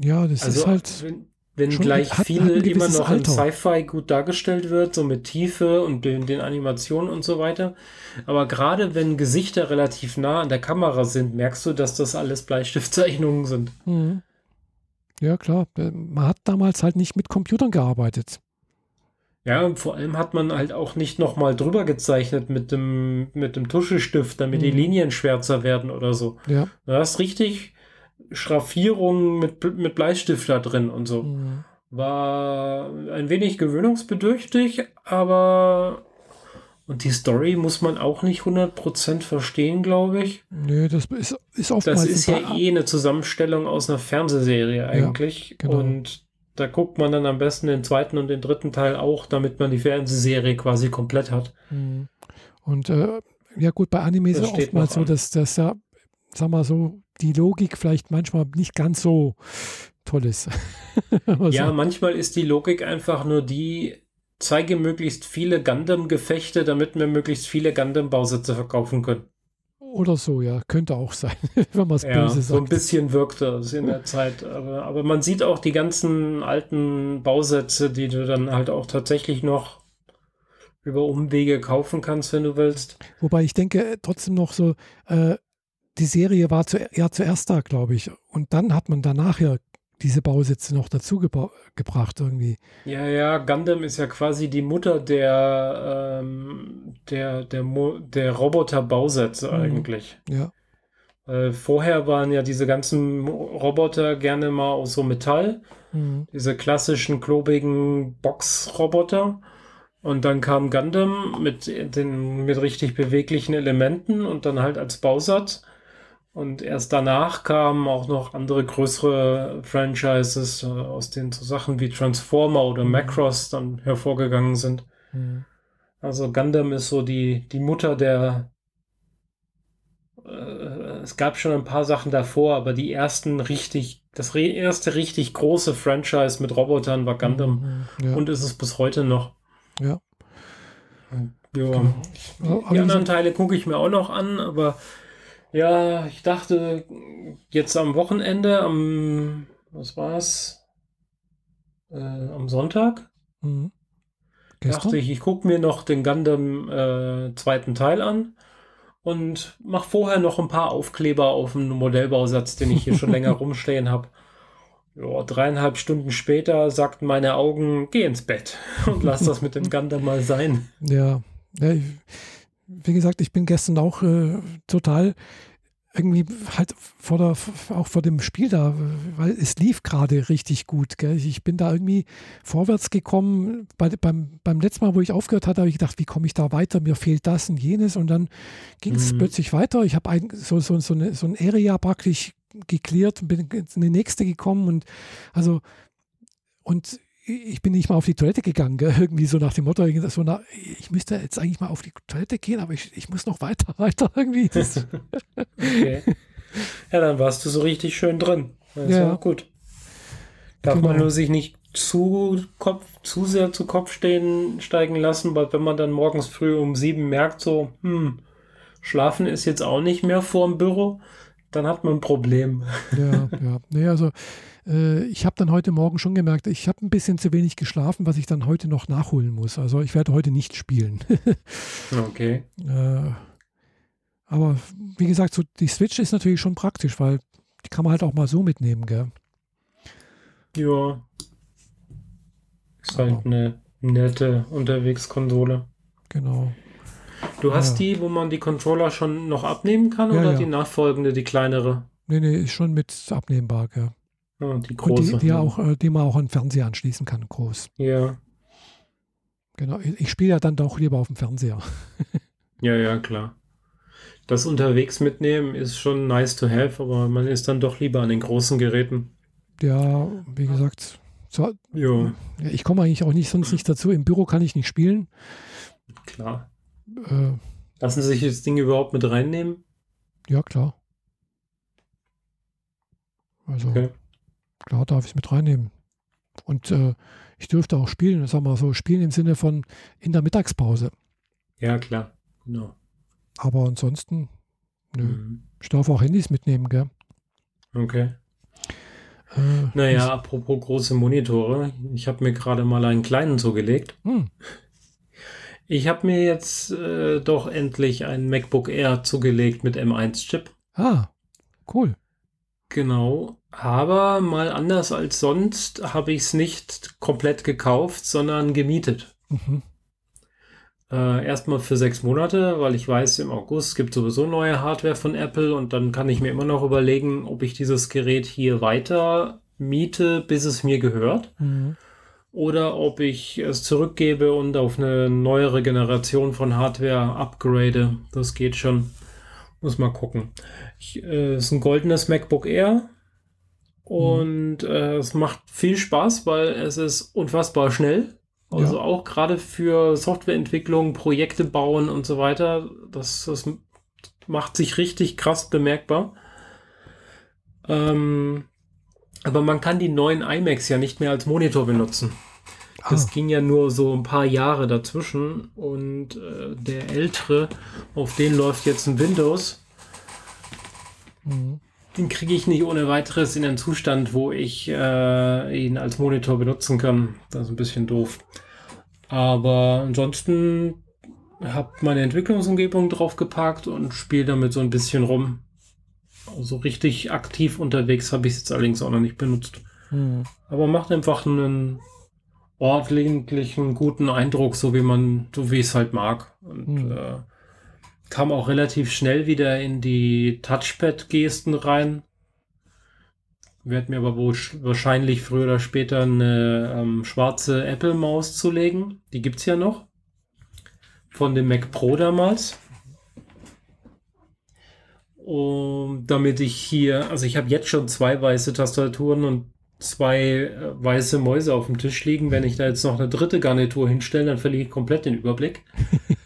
S2: Ja, das
S1: Also,
S2: ist halt.
S1: wenn, wenn gleich
S2: hat- hat
S1: viel
S2: ein
S1: immer noch im
S2: Alter.
S1: Sci-Fi gut dargestellt wird, so mit Tiefe und den, den Animationen und so weiter. Aber gerade wenn Gesichter relativ nah an der Kamera sind, merkst du, dass das alles Bleistiftzeichnungen sind.
S2: Mhm. Ja, klar. Äh, Man hat damals halt nicht mit Computern gearbeitet.
S1: Ja, und vor allem hat man halt auch nicht nochmal drüber gezeichnet mit dem, mit dem Tuschestift, damit die
S2: Mhm.
S1: Linien schwärzer werden oder so.
S2: Ja.
S1: Du hast richtig Schraffierungen mit, mit Bleistift da drin und so.
S2: Mhm.
S1: War ein wenig gewöhnungsbedürftig, aber und die Story muss man auch nicht 100% verstehen, glaube ich.
S2: Nee, das ist, ist oftmals.
S1: Das ist ja eh eine Zusammenstellung aus einer Fernsehserie eigentlich.
S2: genau.
S1: Und da guckt man dann am besten den zweiten und den dritten Teil auch, damit man die Fernsehserie quasi komplett hat.
S2: Mhm. Und äh, ja, gut, bei Anime ist es
S1: steht
S2: oftmals so, dass das ja, sag mal so, die Logik vielleicht manchmal nicht ganz so toll ist.
S1: Ja, manchmal ist die Logik einfach nur die, zeige möglichst viele Gundam-Gefechte, damit wir möglichst viele Gundam-Bausätze verkaufen können.
S2: Oder so, ja, könnte auch sein, wenn man es
S1: Ja,
S2: böse
S1: so ein
S2: sagt.
S1: bisschen wirkt das in der Zeit. Aber, aber man sieht auch die ganzen alten Bausätze, die du dann halt auch tatsächlich noch über Umwege kaufen kannst, wenn du willst.
S2: Wobei ich denke äh, trotzdem noch so, äh, die Serie war zu, ja zuerst da, glaube ich. Und dann hat man danach ja diese Bausätze noch dazu gebra gebracht irgendwie.
S1: Ja, ja, Gundam ist ja quasi die Mutter der, ähm, der, der, Mo der Roboter-Bausätze
S2: Mhm.
S1: eigentlich.
S2: Ja.
S1: Äh, vorher waren ja diese ganzen Roboter gerne mal aus so Metall,
S2: Mhm.
S1: diese klassischen klobigen Box-Roboter. Und dann kam Gundam mit den mit richtig beweglichen Elementen und dann halt als Bausatz. Und erst danach kamen auch noch andere größere Franchises, äh, aus denen so Sachen wie Transformer oder mhm. Macross dann hervorgegangen sind. Mhm. Also Gundam ist so die, die Mutter der. Äh, es gab schon ein paar Sachen davor, aber die ersten richtig, das erste richtig große Franchise mit Robotern war Gundam. Mhm, ja. Und ist es bis heute noch.
S2: Ja.
S1: Ja. Genau. Die anderen Teile gucke ich mir auch noch an, aber ja, ich dachte jetzt am Wochenende, am, was war's? Äh, am Sonntag. Mhm. Dachte ich, ich gucke mir noch den Gundam äh, zweiten Teil an und mache vorher noch ein paar Aufkleber auf dem Modellbausatz, den ich hier schon länger rumstehen habe. Ja, dreieinhalb Stunden später sagten meine Augen, geh ins Bett und lass das mit dem Gundam mal sein.
S2: Ja, ja wie gesagt, ich bin gestern auch äh, total irgendwie halt vor der, auch vor dem Spiel da, weil es lief gerade richtig gut. Gell? Ich bin da irgendwie vorwärts gekommen. Bei, beim, beim letzten Mal, wo ich aufgehört hatte, habe ich gedacht, wie komme ich da weiter? Mir fehlt das und jenes. Und dann ging es mhm. plötzlich weiter. Ich habe so, so, so, eine, so ein Area praktisch geklärt und bin in die nächste gekommen. Und also, und ich bin nicht mal auf die Toilette gegangen, gell? irgendwie so nach dem Motto, so nach, ich müsste jetzt eigentlich mal auf die Toilette gehen, aber ich, ich muss noch weiter, weiter irgendwie.
S1: okay. Ja, dann warst du so richtig schön drin. Das ja. war gut. Darf genau. man nur sich nicht zu, Kopf, zu sehr zu Kopf stehen, steigen lassen, weil wenn man dann morgens früh um sieben merkt, so, hm, schlafen ist jetzt auch nicht mehr vor dem Büro, dann hat man ein Problem.
S2: Ja, ja. Nee, also äh, ich habe dann heute Morgen schon gemerkt, ich habe ein bisschen zu wenig geschlafen, was ich dann heute noch nachholen muss. Also ich werde heute nicht spielen.
S1: okay.
S2: Äh, aber wie gesagt, so die Switch ist natürlich schon praktisch, weil die kann man halt auch mal so mitnehmen, gell?
S1: Ja. Ist halt aber. eine nette Unterwegskonsole.
S2: Genau.
S1: Du hast ja. die, wo man die Controller schon noch abnehmen kann ja, oder ja. die nachfolgende, die kleinere?
S2: Nee, nee, ist schon mit abnehmbar, gell?
S1: Die große.
S2: Und die, die, auch, äh, die man auch an den Fernseher anschließen kann, groß.
S1: Ja.
S2: Genau, ich spiele ja dann doch lieber auf dem Fernseher.
S1: ja, ja, klar. Das unterwegs mitnehmen ist schon nice to have, aber man ist dann doch lieber an den großen Geräten.
S2: Ja, wie gesagt, so, ja. ich komme eigentlich auch nicht sonst nicht dazu. Im Büro kann ich nicht spielen.
S1: Klar. Äh, Lassen Sie sich das Ding überhaupt mit reinnehmen?
S2: Ja, klar. Also, okay. Klar darf ich es mit reinnehmen. Und äh, ich dürfte auch spielen, sag mal so, spielen im Sinne von in der Mittagspause.
S1: Ja, klar, genau.
S2: Aber ansonsten, nö. Mhm. Ich darf auch Handys mitnehmen, gell?
S1: Okay. Äh, naja, apropos große Monitore, ich habe mir gerade mal einen kleinen zugelegt. Hm. Ich habe mir jetzt äh, doch endlich ein MacBook Air zugelegt mit M1-Chip.
S2: Ah, cool.
S1: Genau, aber mal anders als sonst habe ich es nicht komplett gekauft, sondern gemietet. Mhm. Äh, erstmal für sechs Monate, weil ich weiß, im August gibt sowieso neue Hardware von Apple und dann kann ich mir immer noch überlegen, ob ich dieses Gerät hier weiter miete, bis es mir gehört. Mhm. Oder ob ich es zurückgebe und auf eine neuere Generation von Hardware upgrade. Das geht schon. Muss mal gucken. Es äh, ist ein goldenes MacBook Air. Und mhm. äh, es macht viel Spaß, weil es ist unfassbar schnell. Also ja. auch gerade für Softwareentwicklung, Projekte bauen und so weiter. Das, das macht sich richtig krass bemerkbar. Ähm, aber man kann die neuen iMacs ja nicht mehr als Monitor benutzen. Das ah. ging ja nur so ein paar Jahre dazwischen und äh, der ältere, auf den läuft jetzt ein Windows. Mhm. Den kriege ich nicht ohne weiteres in einen Zustand, wo ich äh, ihn als Monitor benutzen kann. Das ist ein bisschen doof. Aber ansonsten habe meine Entwicklungsumgebung drauf geparkt und spiele damit so ein bisschen rum. Also richtig aktiv unterwegs habe ich es jetzt allerdings auch noch nicht benutzt. Mhm. Aber macht einfach einen ordentlichen, guten Eindruck, so wie man, so wie ich es halt mag. Und mhm. äh, kam auch relativ schnell wieder in die Touchpad-Gesten rein. Werd mir aber wohl wahrscheinlich früher oder später eine ähm, schwarze Apple-Maus zulegen. Die gibt es ja noch. von dem Mac Pro damals. Um, damit ich hier, also ich habe jetzt schon zwei weiße Tastaturen und zwei äh, weiße Mäuse auf dem Tisch liegen. Wenn ich da jetzt noch eine dritte Garnitur hinstelle, dann verliere ich komplett den Überblick.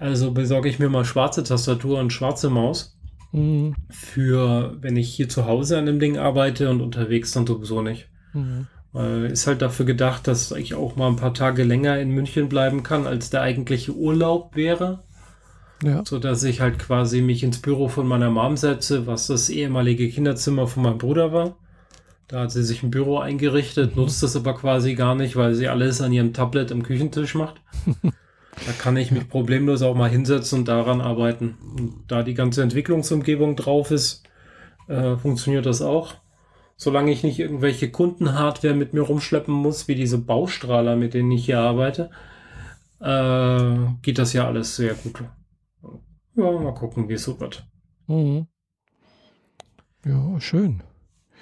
S1: also besorge ich mir mal schwarze Tastatur und schwarze Maus. Mhm. Für, wenn ich hier zu Hause an dem Ding arbeite und unterwegs dann sowieso nicht. Mhm. ist halt dafür gedacht, dass ich auch mal ein paar Tage länger in München bleiben kann, als der eigentliche Urlaub wäre. Ja. So dass ich halt quasi mich ins Büro von meiner Mom setze, was das ehemalige Kinderzimmer von meinem Bruder war. Da hat sie sich ein Büro eingerichtet, mhm. nutzt das aber quasi gar nicht, weil sie alles an ihrem Tablet am Küchentisch macht. da kann ich mich problemlos auch mal hinsetzen und daran arbeiten. Und da die ganze Entwicklungsumgebung drauf ist, äh, funktioniert das auch. Solange ich nicht irgendwelche Kundenhardware mit mir rumschleppen muss, wie diese Baustrahler, mit denen ich hier arbeite, äh, geht das ja alles sehr gut. Ja, mal gucken, wie es so wird. Mhm.
S2: Ja, schön.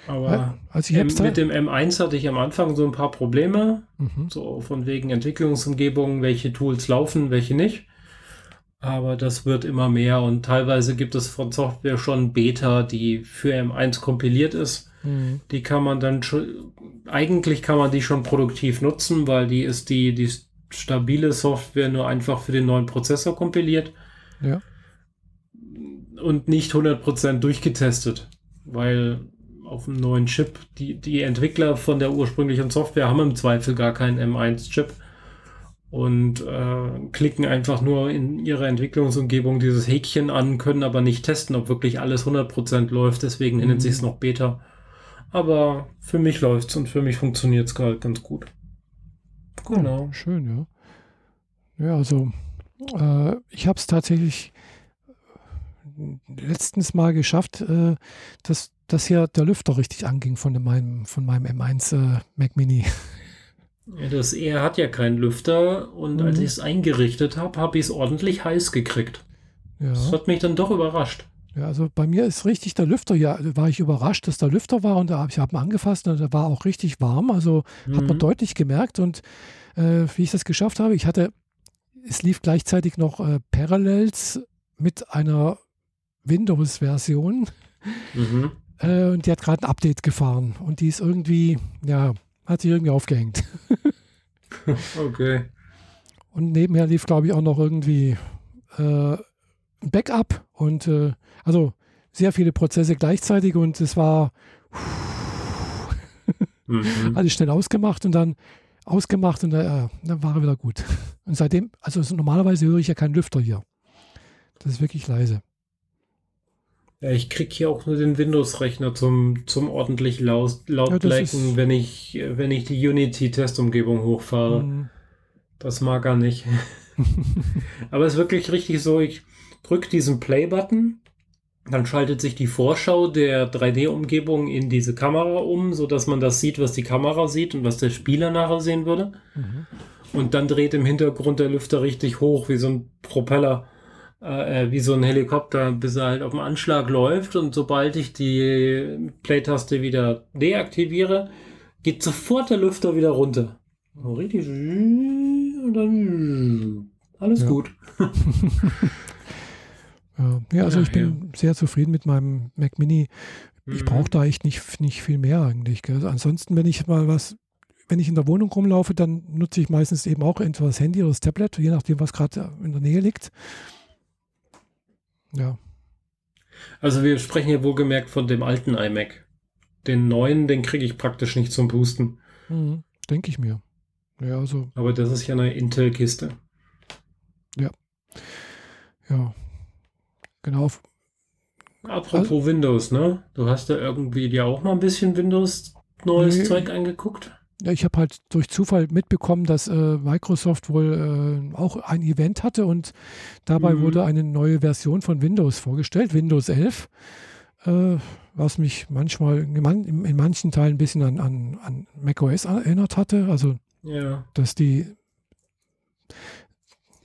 S1: Aber also M, mit dem M1 hatte ich am Anfang so ein paar Probleme. Mhm. So von wegen Entwicklungsumgebung, welche Tools laufen, welche nicht. Aber das wird immer mehr und teilweise gibt es von Software schon Beta, die für M1 kompiliert ist. Mhm. Die kann man dann schon, eigentlich kann man die schon produktiv nutzen, weil die ist die, die stabile Software nur einfach für den neuen Prozessor kompiliert. Ja und nicht 100% durchgetestet, weil auf dem neuen Chip, die, die Entwickler von der ursprünglichen Software haben im Zweifel gar keinen M1-Chip und äh, klicken einfach nur in ihrer Entwicklungsumgebung dieses Häkchen an, können aber nicht testen, ob wirklich alles 100% läuft, deswegen mhm. nennt sich es noch Beta. Aber für mich läuft es und für mich funktioniert es gerade ganz gut.
S2: Genau. Oh, schön, ja. Ja, also äh, ich habe es tatsächlich letztens mal geschafft, äh, dass, dass hier der Lüfter richtig anging von meinem, von meinem M1 äh, Mac Mini.
S1: Ja, das er hat ja keinen Lüfter und mhm. als ich es eingerichtet habe, habe ich es ordentlich heiß gekriegt. Ja. Das hat mich dann doch überrascht.
S2: Ja, also bei mir ist richtig der Lüfter, ja, war ich überrascht, dass der Lüfter war und da habe ich hab ihn angefasst und der war auch richtig warm, also mhm. hat man mhm. deutlich gemerkt und äh, wie ich das geschafft habe, ich hatte, es lief gleichzeitig noch äh, Parallels mit einer Windows-Version. Mhm. Äh, und die hat gerade ein Update gefahren. Und die ist irgendwie, ja, hat sich irgendwie aufgehängt.
S1: okay.
S2: Und nebenher lief, glaube ich, auch noch irgendwie äh, ein Backup und äh, also sehr viele Prozesse gleichzeitig und es war mhm. alles schnell ausgemacht und dann ausgemacht und äh, dann war er wieder gut. Und seitdem, also normalerweise höre ich ja keinen Lüfter hier. Das ist wirklich leise.
S1: Ja, ich krieg hier auch nur den Windows-Rechner zum, zum ordentlich laut, laut ja, wenn ich, wenn ich die Unity-Testumgebung hochfahre. Mhm. Das mag er nicht. Aber es ist wirklich richtig so, ich drücke diesen Play-Button, dann schaltet sich die Vorschau der 3D-Umgebung in diese Kamera um, sodass man das sieht, was die Kamera sieht und was der Spieler nachher sehen würde. Mhm. Und dann dreht im Hintergrund der Lüfter richtig hoch, wie so ein Propeller äh, äh, wie so ein Helikopter, bis er halt auf dem Anschlag läuft. Und sobald ich die Play-Taste wieder deaktiviere, geht sofort der Lüfter wieder runter. Richtig. Und dann alles ja. gut.
S2: ja, also ich bin ja. sehr zufrieden mit meinem Mac Mini. Ich mhm. brauche da echt nicht, nicht viel mehr eigentlich. Gell? Ansonsten, wenn ich mal was, wenn ich in der Wohnung rumlaufe, dann nutze ich meistens eben auch entweder das Handy oder das Tablet, je nachdem, was gerade in der Nähe liegt. Ja.
S1: Also wir sprechen hier wohlgemerkt von dem alten iMac. Den neuen, den kriege ich praktisch nicht zum Boosten.
S2: Mhm, Denke ich mir. Ja, also.
S1: Aber das ist ja eine Intel-Kiste.
S2: Ja. Ja. Genau.
S1: Apropos also, Windows, ne? Du hast da irgendwie dir auch mal ein bisschen Windows neues nee, Zeug angeguckt?
S2: Ja, ich habe halt durch Zufall mitbekommen, dass äh, Microsoft wohl äh, auch ein Event hatte und dabei mhm. wurde eine neue Version von Windows vorgestellt, Windows 11, äh, was mich manchmal in, in, manchen Teilen ein bisschen an, an, an macOS erinnert hatte. Also, ja. dass die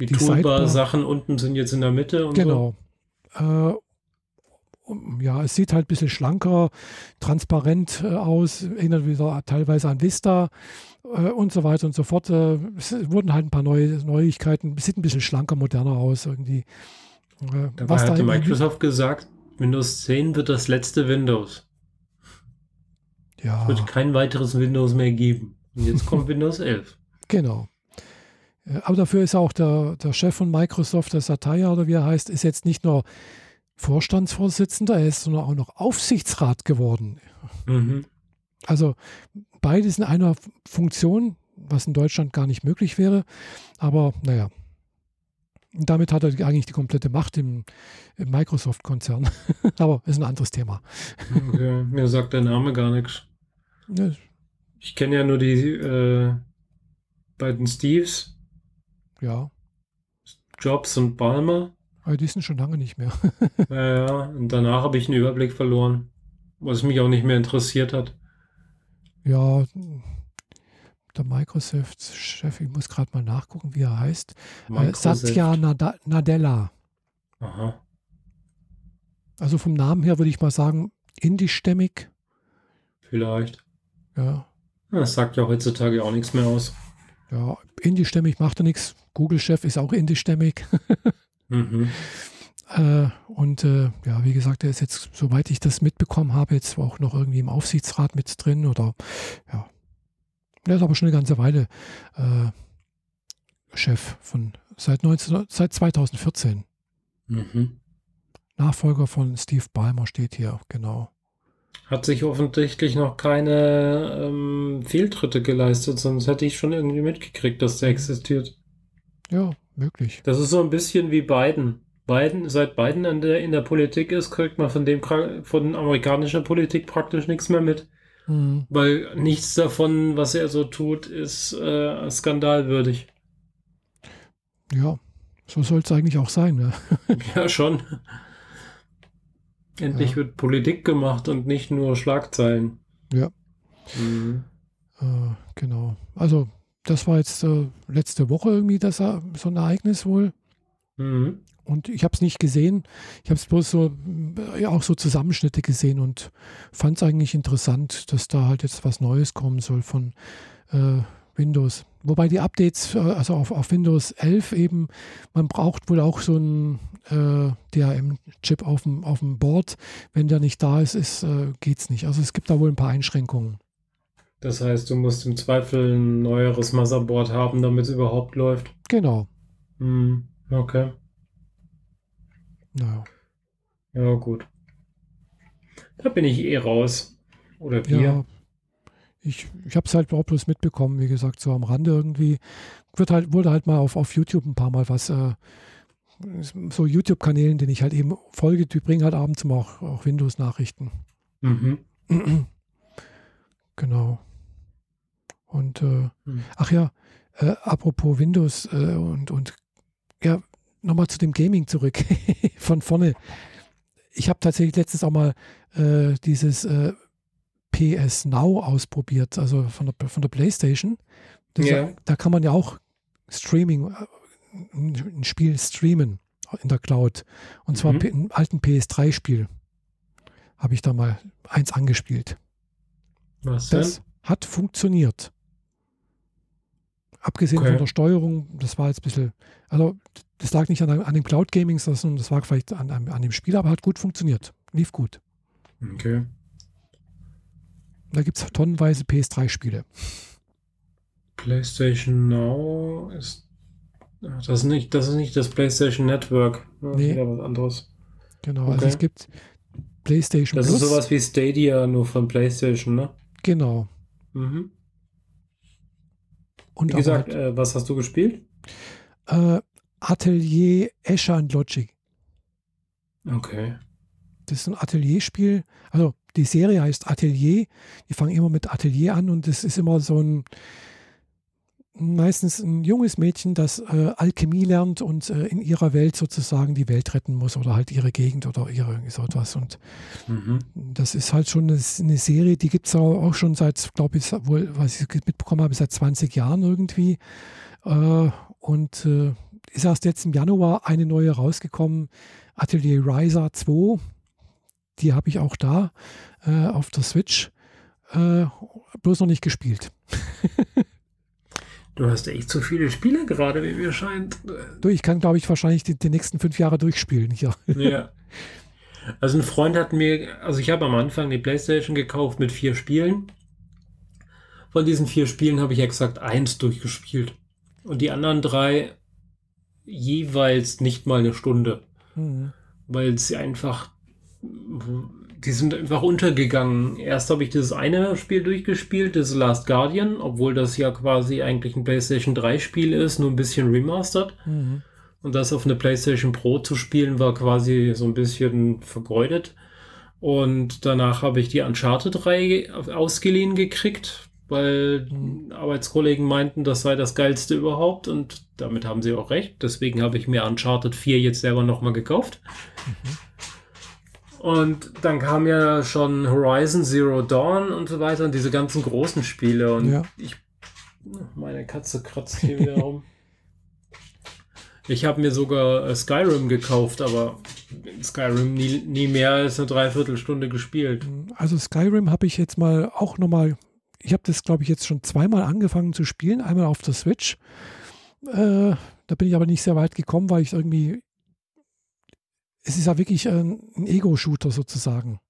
S1: die, die Toolbar-Sachen unten sind jetzt in der Mitte
S2: und genau. So. Äh, ja, es sieht halt ein bisschen schlanker, transparent äh, aus, erinnert wieder teilweise an Vista äh, und so weiter und so fort. Äh, es wurden halt ein paar neue Neuigkeiten, sieht ein bisschen schlanker, moderner aus irgendwie.
S1: Dabei was hatte da Microsoft gesagt, Windows 10 wird das letzte Windows. Ja. Es wird kein weiteres Windows mehr geben. Und jetzt kommt Windows 11.
S2: Genau. Aber dafür ist auch der, der Chef von Microsoft, der Satya oder wie er heißt, ist jetzt nicht nur Vorstandsvorsitzender, er ist sondern auch noch Aufsichtsrat geworden. Mhm. Also beides in einer Funktion, was in Deutschland gar nicht möglich wäre. Aber naja, damit hat er eigentlich die komplette Macht im, im Microsoft-Konzern. Aber ist ein anderes Thema.
S1: Okay. Mir sagt der Name gar nichts. Ja. Ich kenne ja nur die äh, beiden Steves.
S2: Ja.
S1: Jobs und Balmer.
S2: Aber die sind schon lange nicht mehr.
S1: ja, und danach habe ich einen Überblick verloren, was mich auch nicht mehr interessiert hat.
S2: Ja, der Microsoft-Chef, ich muss gerade mal nachgucken, wie er heißt. Äh, Satya Nadella. Aha. Also vom Namen her würde ich mal sagen, indischstämmig.
S1: Vielleicht.
S2: Ja.
S1: Das sagt ja heutzutage auch nichts mehr aus.
S2: Ja, indischstämmig macht er nichts. Google-Chef ist auch indischstämmig. mhm. äh, und äh, ja, wie gesagt, er ist jetzt, soweit ich das mitbekommen habe, jetzt auch noch irgendwie im Aufsichtsrat mit drin oder ja. Er ist aber schon eine ganze Weile äh, Chef von seit, 19, seit 2014. Mhm. Nachfolger von Steve Ballmer steht hier, genau.
S1: Hat sich offensichtlich noch keine ähm, Fehltritte geleistet, sonst hätte ich schon irgendwie mitgekriegt, dass der existiert.
S2: Ja, möglich.
S1: Das ist so ein bisschen wie Biden. Biden, seit Biden in der, in der Politik ist, kriegt man von dem von amerikanischer Politik praktisch nichts mehr mit. Mhm. Weil nichts davon, was er so tut, ist äh, skandalwürdig.
S2: Ja, so soll es eigentlich auch sein. Ne?
S1: ja, schon. Endlich ja. wird Politik gemacht und nicht nur Schlagzeilen.
S2: Ja. Mhm. Äh, genau. Also, das war jetzt äh, letzte Woche irgendwie das, so ein Ereignis wohl. Mhm. Und ich habe es nicht gesehen. Ich habe es bloß so, ja, auch so Zusammenschnitte gesehen und fand es eigentlich interessant, dass da halt jetzt was Neues kommen soll von äh, Windows. Wobei die Updates, äh, also auf, auf Windows 11 eben, man braucht wohl auch so einen äh, DRM-Chip auf dem, auf dem Board. Wenn der nicht da ist, ist äh, geht es nicht. Also es gibt da wohl ein paar Einschränkungen.
S1: Das heißt, du musst im Zweifel ein neueres Motherboard haben, damit es überhaupt läuft.
S2: Genau.
S1: Hm, okay.
S2: Naja.
S1: Ja, gut. Da bin ich eh raus. Oder wir. Ja,
S2: ich, ich habe es halt überhaupt bloß mitbekommen, wie gesagt, so am Rande irgendwie. Wird halt, wurde halt mal auf, auf YouTube ein paar Mal was, äh, so YouTube-Kanälen, den ich halt eben folge, die bringen halt abends mal auch, auch Windows-Nachrichten. Mhm. genau. Und äh, mhm. ach ja, äh, apropos Windows äh, und, und ja, nochmal zu dem Gaming zurück. Von vorne. Ich habe tatsächlich letztens auch mal äh, dieses äh, PS Now ausprobiert, also von der, von der PlayStation. Yeah. Ja, da kann man ja auch Streaming, äh, ein Spiel streamen in der Cloud. Und zwar mhm. einen alten PS3-Spiel. Habe ich da mal eins angespielt.
S1: Was denn?
S2: Das hat funktioniert. Abgesehen okay. von der Steuerung, das war jetzt ein bisschen, also das lag nicht an, an dem Cloud Gaming, sondern das lag vielleicht an, an, dem Spiel, aber hat gut funktioniert. Lief gut.
S1: Okay.
S2: Da gibt es tonnenweise PS3-Spiele.
S1: PlayStation Now ist. Das ist nicht das, ist nicht das PlayStation Network.
S2: Das nee.
S1: ist was anderes.
S2: Genau, also okay. also es gibt PlayStation
S1: Das Plus. ist sowas wie Stadia, nur von PlayStation, ne?
S2: Genau. Mhm.
S1: Und wie gesagt, halt, äh, was hast du gespielt?
S2: Äh, Atelier Escher and Logic.
S1: Okay.
S2: Das ist ein Atelierspiel. Also die Serie heißt Atelier. Die fangen immer mit Atelier an und es ist immer so ein meistens ein junges Mädchen, das äh, Alchemie lernt und äh, in ihrer Welt sozusagen die Welt retten muss oder halt ihre Gegend oder ihre so etwas. Und mhm. das ist halt schon eine, eine Serie, die gibt es auch schon seit, glaube ich, wohl, was ich mitbekommen habe, seit 20 Jahren irgendwie. Äh, und äh, ist erst jetzt im Januar eine neue rausgekommen, Atelier Riser 2. die habe ich auch da äh, auf der Switch, äh, bloß noch nicht gespielt.
S1: Du hast echt zu viele Spiele gerade, wie mir scheint.
S2: Du, ich kann, glaube ich, wahrscheinlich die, die, nächsten fünf Jahre durchspielen hier.
S1: Ja. Also ein Freund hat mir, also ich habe am Anfang die Playstation gekauft mit vier Spielen. Von diesen vier Spielen habe ich exakt eins durchgespielt. Und die anderen drei jeweils nicht mal eine Stunde. Mhm. Weil sie einfach, die sind einfach untergegangen. Erst habe ich dieses eine Spiel durchgespielt, das Last Guardian, obwohl das ja quasi eigentlich ein PlayStation 3 Spiel ist, nur ein bisschen remastered. Mhm. Und das auf eine PlayStation Pro zu spielen, war quasi so ein bisschen vergeudet. Und danach habe ich die Uncharted 3 ausgeliehen gekriegt, weil mhm. Arbeitskollegen meinten, das sei das geilste überhaupt und damit haben sie auch recht. Deswegen habe ich mir Uncharted 4 jetzt selber nochmal gekauft. Mhm. Und dann kam ja schon Horizon Zero Dawn und so weiter und diese ganzen großen Spiele. Und ja. ich. Meine Katze kratzt hier wieder rum. Ich habe mir sogar äh, Skyrim gekauft, aber Skyrim nie, nie mehr als eine Dreiviertelstunde gespielt.
S2: Also Skyrim habe ich jetzt mal auch nochmal, ich habe das glaube ich jetzt schon zweimal angefangen zu spielen, einmal auf der Switch. Äh, da bin ich aber nicht sehr weit gekommen, weil ich irgendwie es ist ja wirklich ein, ein Ego-Shooter sozusagen.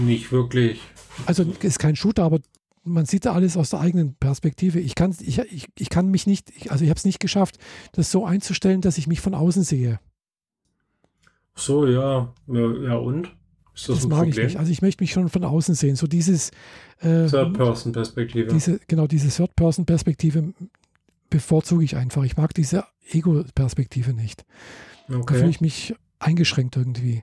S1: Nicht wirklich.
S2: Also es ist kein Shooter, aber man sieht da alles aus der eigenen Perspektive. Ich kann, ich, ich, ich kann mich nicht, also ich habe es nicht geschafft, das so einzustellen, dass ich mich von außen sehe.
S1: So, ja. Ja, ja und?
S2: das, das mag Problem? ich nicht. Also ich möchte mich schon von außen sehen. So dieses
S1: äh, Third-Person-Perspektive.
S2: Diese, genau, diese Third-Person-Perspektive bevorzuge ich einfach. Ich mag diese Ego-Perspektive nicht. Okay. Da fühle ich mich eingeschränkt irgendwie.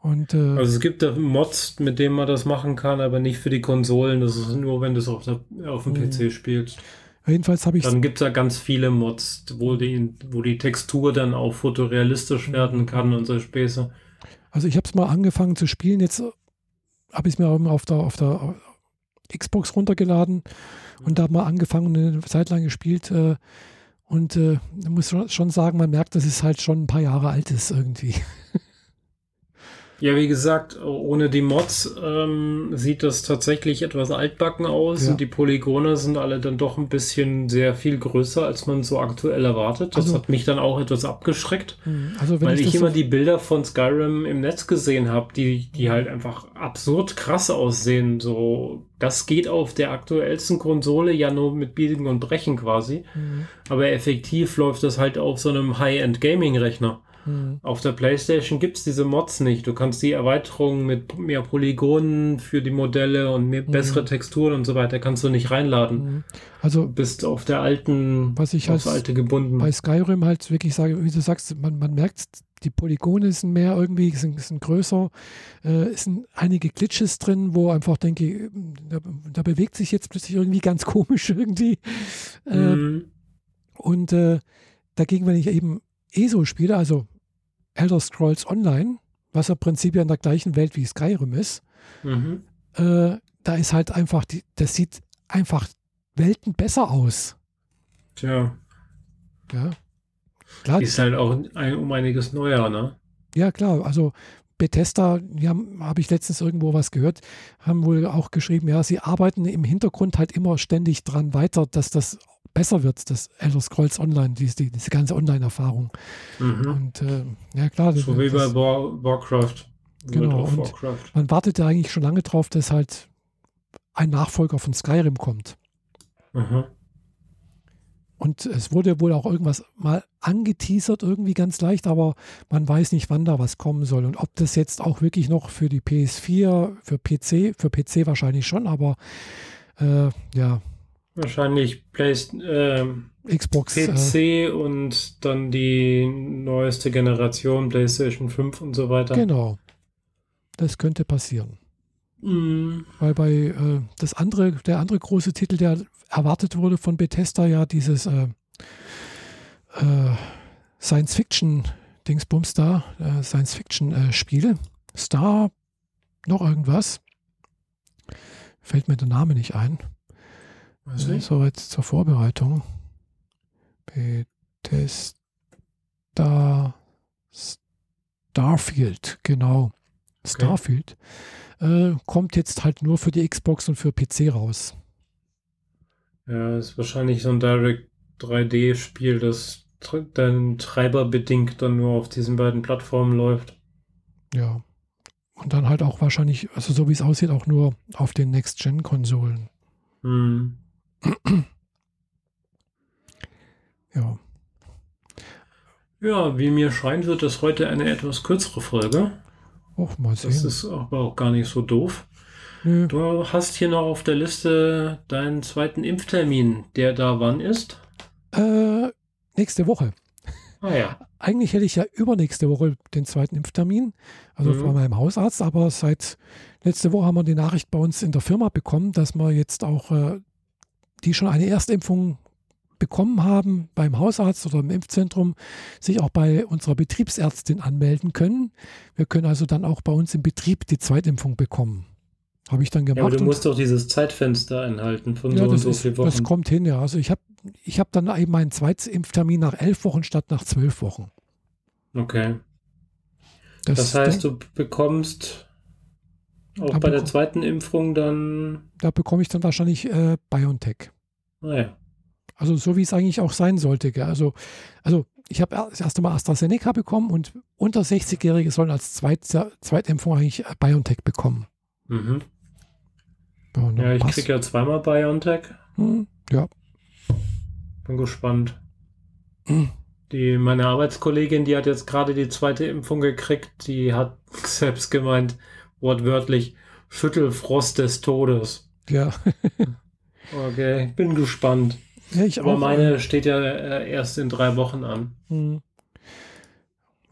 S2: Und, äh,
S1: also es gibt da Mods, mit denen man das machen kann, aber nicht für die Konsolen. Das ist nur, wenn du es auf, auf dem PC mhm. spielst.
S2: Jedenfalls habe ich.
S1: Dann gibt es da ganz viele Mods, wo die, wo die Textur dann auch fotorealistisch werden mhm. kann und so Späße.
S2: Also ich habe es mal angefangen zu spielen. Jetzt habe ich es mir auf der, auf der Xbox runtergeladen und da mal angefangen eine Zeit lang gespielt. Äh, und äh, muss schon sagen, man merkt, dass es halt schon ein paar Jahre alt ist irgendwie.
S1: Ja, wie gesagt, ohne die Mods ähm, sieht das tatsächlich etwas altbacken aus ja. und die Polygone sind alle dann doch ein bisschen sehr viel größer, als man so aktuell erwartet. Das also, hat mich dann auch etwas abgeschreckt, mhm. also weil ich, ich immer so die Bilder von Skyrim im Netz gesehen habe, die, die halt einfach absurd krass aussehen. So, das geht auf der aktuellsten Konsole ja nur mit Biegen und Brechen quasi. Mhm. Aber effektiv läuft das halt auf so einem High-End-Gaming-Rechner. Mhm. Auf der PlayStation gibt es diese Mods nicht. Du kannst die Erweiterungen mit mehr Polygonen für die Modelle und mehr, mhm. bessere Texturen und so weiter kannst du nicht reinladen. Mhm. Also du bist auf der alten,
S2: was ich
S1: aufs alte gebunden.
S2: Bei Skyrim halt wirklich sage, wie du sagst, man, man merkt, die Polygone sind mehr irgendwie, sind, sind größer, äh, es sind einige Glitches drin, wo einfach denke, da, da, bewegt sich jetzt plötzlich irgendwie ganz komisch irgendwie. Äh, mhm. Und äh, dagegen, wenn ich eben ESO spiele, also Elder Scrolls Online, was im Prinzip ja in der gleichen Welt wie Skyrim ist, mhm. äh, da ist halt einfach, die, das sieht einfach Welten besser aus.
S1: Tja.
S2: Ja.
S1: Klar, ist halt auch ein, um einiges neuer, ne?
S2: Ja, klar. Also Bethesda, ja, habe ich letztens irgendwo was gehört, haben wohl auch geschrieben, ja, sie arbeiten im Hintergrund halt immer ständig dran weiter, dass das besser wird, das Elder Scrolls Online, diese, diese ganze Online-Erfahrung. Mhm. Und äh, ja klar.
S1: So wie bei Warcraft.
S2: Genau. Und Warcraft. Man wartet ja eigentlich schon lange drauf, dass halt ein Nachfolger von Skyrim kommt. Mhm. Und es wurde wohl auch irgendwas mal angeteasert, irgendwie ganz leicht, aber man weiß nicht, wann da was kommen soll. Und ob das jetzt auch wirklich noch für die PS4, für PC, für PC wahrscheinlich schon, aber äh, ja,
S1: Wahrscheinlich Play, äh,
S2: Xbox
S1: PC äh, und dann die neueste Generation, PlayStation 5 und so weiter.
S2: Genau. Das könnte passieren. Mm. Weil bei äh, das andere, der andere große Titel, der erwartet wurde von Bethesda, ja, dieses äh, äh, Science-Fiction-Dingsbums da, äh, Science-Fiction-Spiele. Star, noch irgendwas. Fällt mir der Name nicht ein. Weiß nicht. So, jetzt zur Vorbereitung. Bethesda Starfield, genau. Starfield. Äh, kommt jetzt halt nur für die Xbox und für PC raus.
S1: Ja, ist wahrscheinlich so ein Direct 3D-Spiel, das dann treiberbedingt dann nur auf diesen beiden Plattformen läuft.
S2: Ja. Und dann halt auch wahrscheinlich, also so wie es aussieht, auch nur auf den Next-Gen-Konsolen.
S1: Hm.
S2: ja.
S1: Ja, wie mir scheint, wird das heute eine etwas kürzere Folge.
S2: Och, mal sehen.
S1: Das ist aber auch gar nicht so doof.
S2: Nö.
S1: Du hast hier noch auf der Liste deinen zweiten Impftermin, der da wann ist?
S2: Äh, nächste Woche.
S1: Ah ja.
S2: Eigentlich hätte ich ja übernächste Woche den zweiten Impftermin, also
S1: Mhm.
S2: von meinem Hausarzt, aber seit letzte Woche haben wir die Nachricht bei uns in der Firma bekommen, dass wir jetzt auch äh, die schon eine Erstimpfung bekommen haben beim Hausarzt oder im Impfzentrum, sich auch bei unserer Betriebsärztin anmelden können. Wir können also dann auch bei uns im Betrieb die Zweitimpfung bekommen. Habe ich dann
S1: Ja,
S2: gemacht.
S1: aber du musst doch dieses Zeitfenster einhalten von
S2: ja,
S1: so und
S2: das,
S1: so vielen
S2: das
S1: Wochen.
S2: kommt hin, ja. Also ich habe ich hab dann eben meinen Zweitimpftermin nach elf Wochen statt nach zwölf Wochen.
S1: Okay. Das, heißt, du bekommst auch bei der zweiten Impfung dann.
S2: da bekomme ich dann wahrscheinlich äh, BioNTech.
S1: Naja.
S2: Also so wie es eigentlich auch sein sollte. Gell? Also, also ich habe das erste Mal AstraZeneca bekommen und unter 60-Jährige sollen als Zweit Zweitimpfung eigentlich äh, BioNTech bekommen.
S1: Mhm.
S2: Ja,
S1: Ja, ich
S2: passt.
S1: krieg ja zweimal BioNTech.
S2: Hm, ja.
S1: Bin gespannt.
S2: Hm.
S1: Die, meine Arbeitskollegin, die hat jetzt gerade die zweite Impfung gekriegt, die hat selbst gemeint, wortwörtlich, Schüttelfrost des Todes.
S2: Ja.
S1: Okay, bin gespannt.
S2: ja, ich
S1: Aber
S2: auch.
S1: meine steht ja äh, erst in drei Wochen an.
S2: Hm.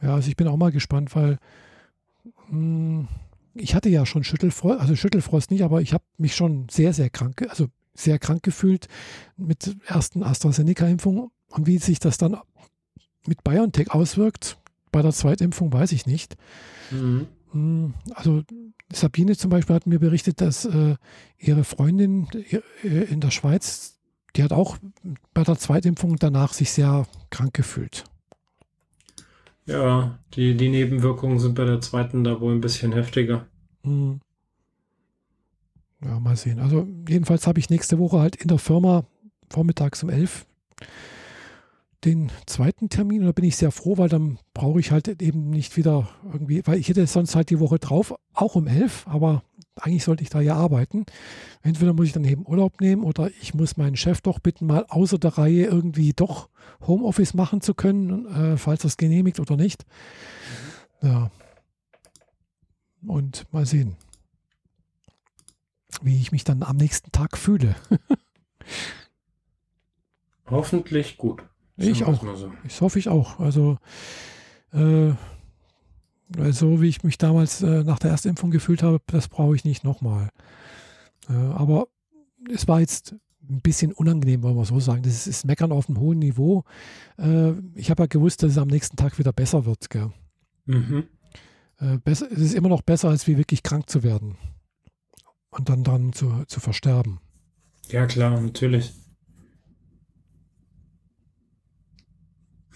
S2: Ja, also ich bin auch mal gespannt, weil hm, ich hatte ja schon Schüttelfrost, also Schüttelfrost nicht, aber ich habe mich schon sehr, sehr krank, also sehr krank gefühlt mit der ersten AstraZeneca-Impfung und wie sich das dann mit BioNTech auswirkt bei der Zweitimpfung, weiß ich nicht.
S1: Mhm.
S2: Hm, Also Sabine zum Beispiel hat mir berichtet, dass äh, ihre Freundin äh, in der Schweiz, die hat auch bei der Zweitimpfung danach sich sehr krank gefühlt.
S1: Ja, die, die Nebenwirkungen sind bei der zweiten da wohl ein bisschen heftiger.
S2: Hm. Ja, mal sehen. Also jedenfalls habe ich nächste Woche halt in der Firma vormittags um 11 den zweiten Termin und da bin ich sehr froh, weil dann brauche ich halt eben nicht wieder irgendwie, weil ich hätte sonst halt die Woche drauf auch um 11, aber eigentlich sollte ich da ja arbeiten. Entweder muss ich dann eben Urlaub nehmen oder ich muss meinen Chef doch bitten, mal außer der Reihe irgendwie doch Homeoffice machen zu können, äh, falls das genehmigt oder nicht. Ja. Und mal sehen, wie ich mich dann am nächsten Tag fühle.
S1: Hoffentlich gut.
S2: Ich auch.
S1: so.
S2: Das hoffe ich auch. Also, äh, so wie ich mich damals äh, nach der Erstimpfung gefühlt habe, das brauche ich nicht nochmal. Äh, aber es war jetzt ein bisschen unangenehm, wollen wir so sagen. Das ist Meckern auf einem hohen Niveau. Äh, ich habe ja gewusst, dass es am nächsten Tag wieder besser wird. Gell?
S1: Mhm.
S2: Äh, besser, es ist immer noch besser, als wie wirklich krank zu werden und dann dann zu, zu versterben.
S1: Ja, klar, natürlich.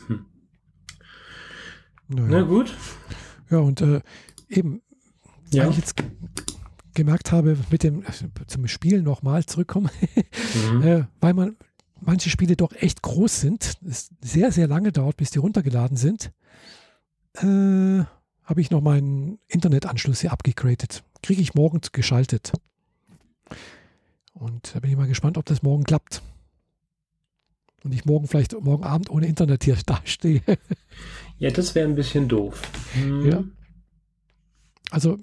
S1: Hm.
S2: Naja.
S1: Na gut.
S2: Ja, und äh, eben,
S1: Ja.
S2: weil ich jetzt ge- gemerkt habe, mit dem also zum Spielen nochmal zurückkommen,
S1: Mhm.
S2: äh, weil man manche Spiele doch echt groß sind, es sehr, sehr lange dauert, bis die runtergeladen sind, äh, habe ich noch meinen Internetanschluss hier abgegradet. Kriege ich morgen geschaltet. Und da bin ich mal gespannt, ob das morgen klappt. Und ich morgen vielleicht morgen Abend ohne Internet hier dastehe.
S1: Ja, das wäre ein bisschen doof. Mhm.
S2: Ja. Also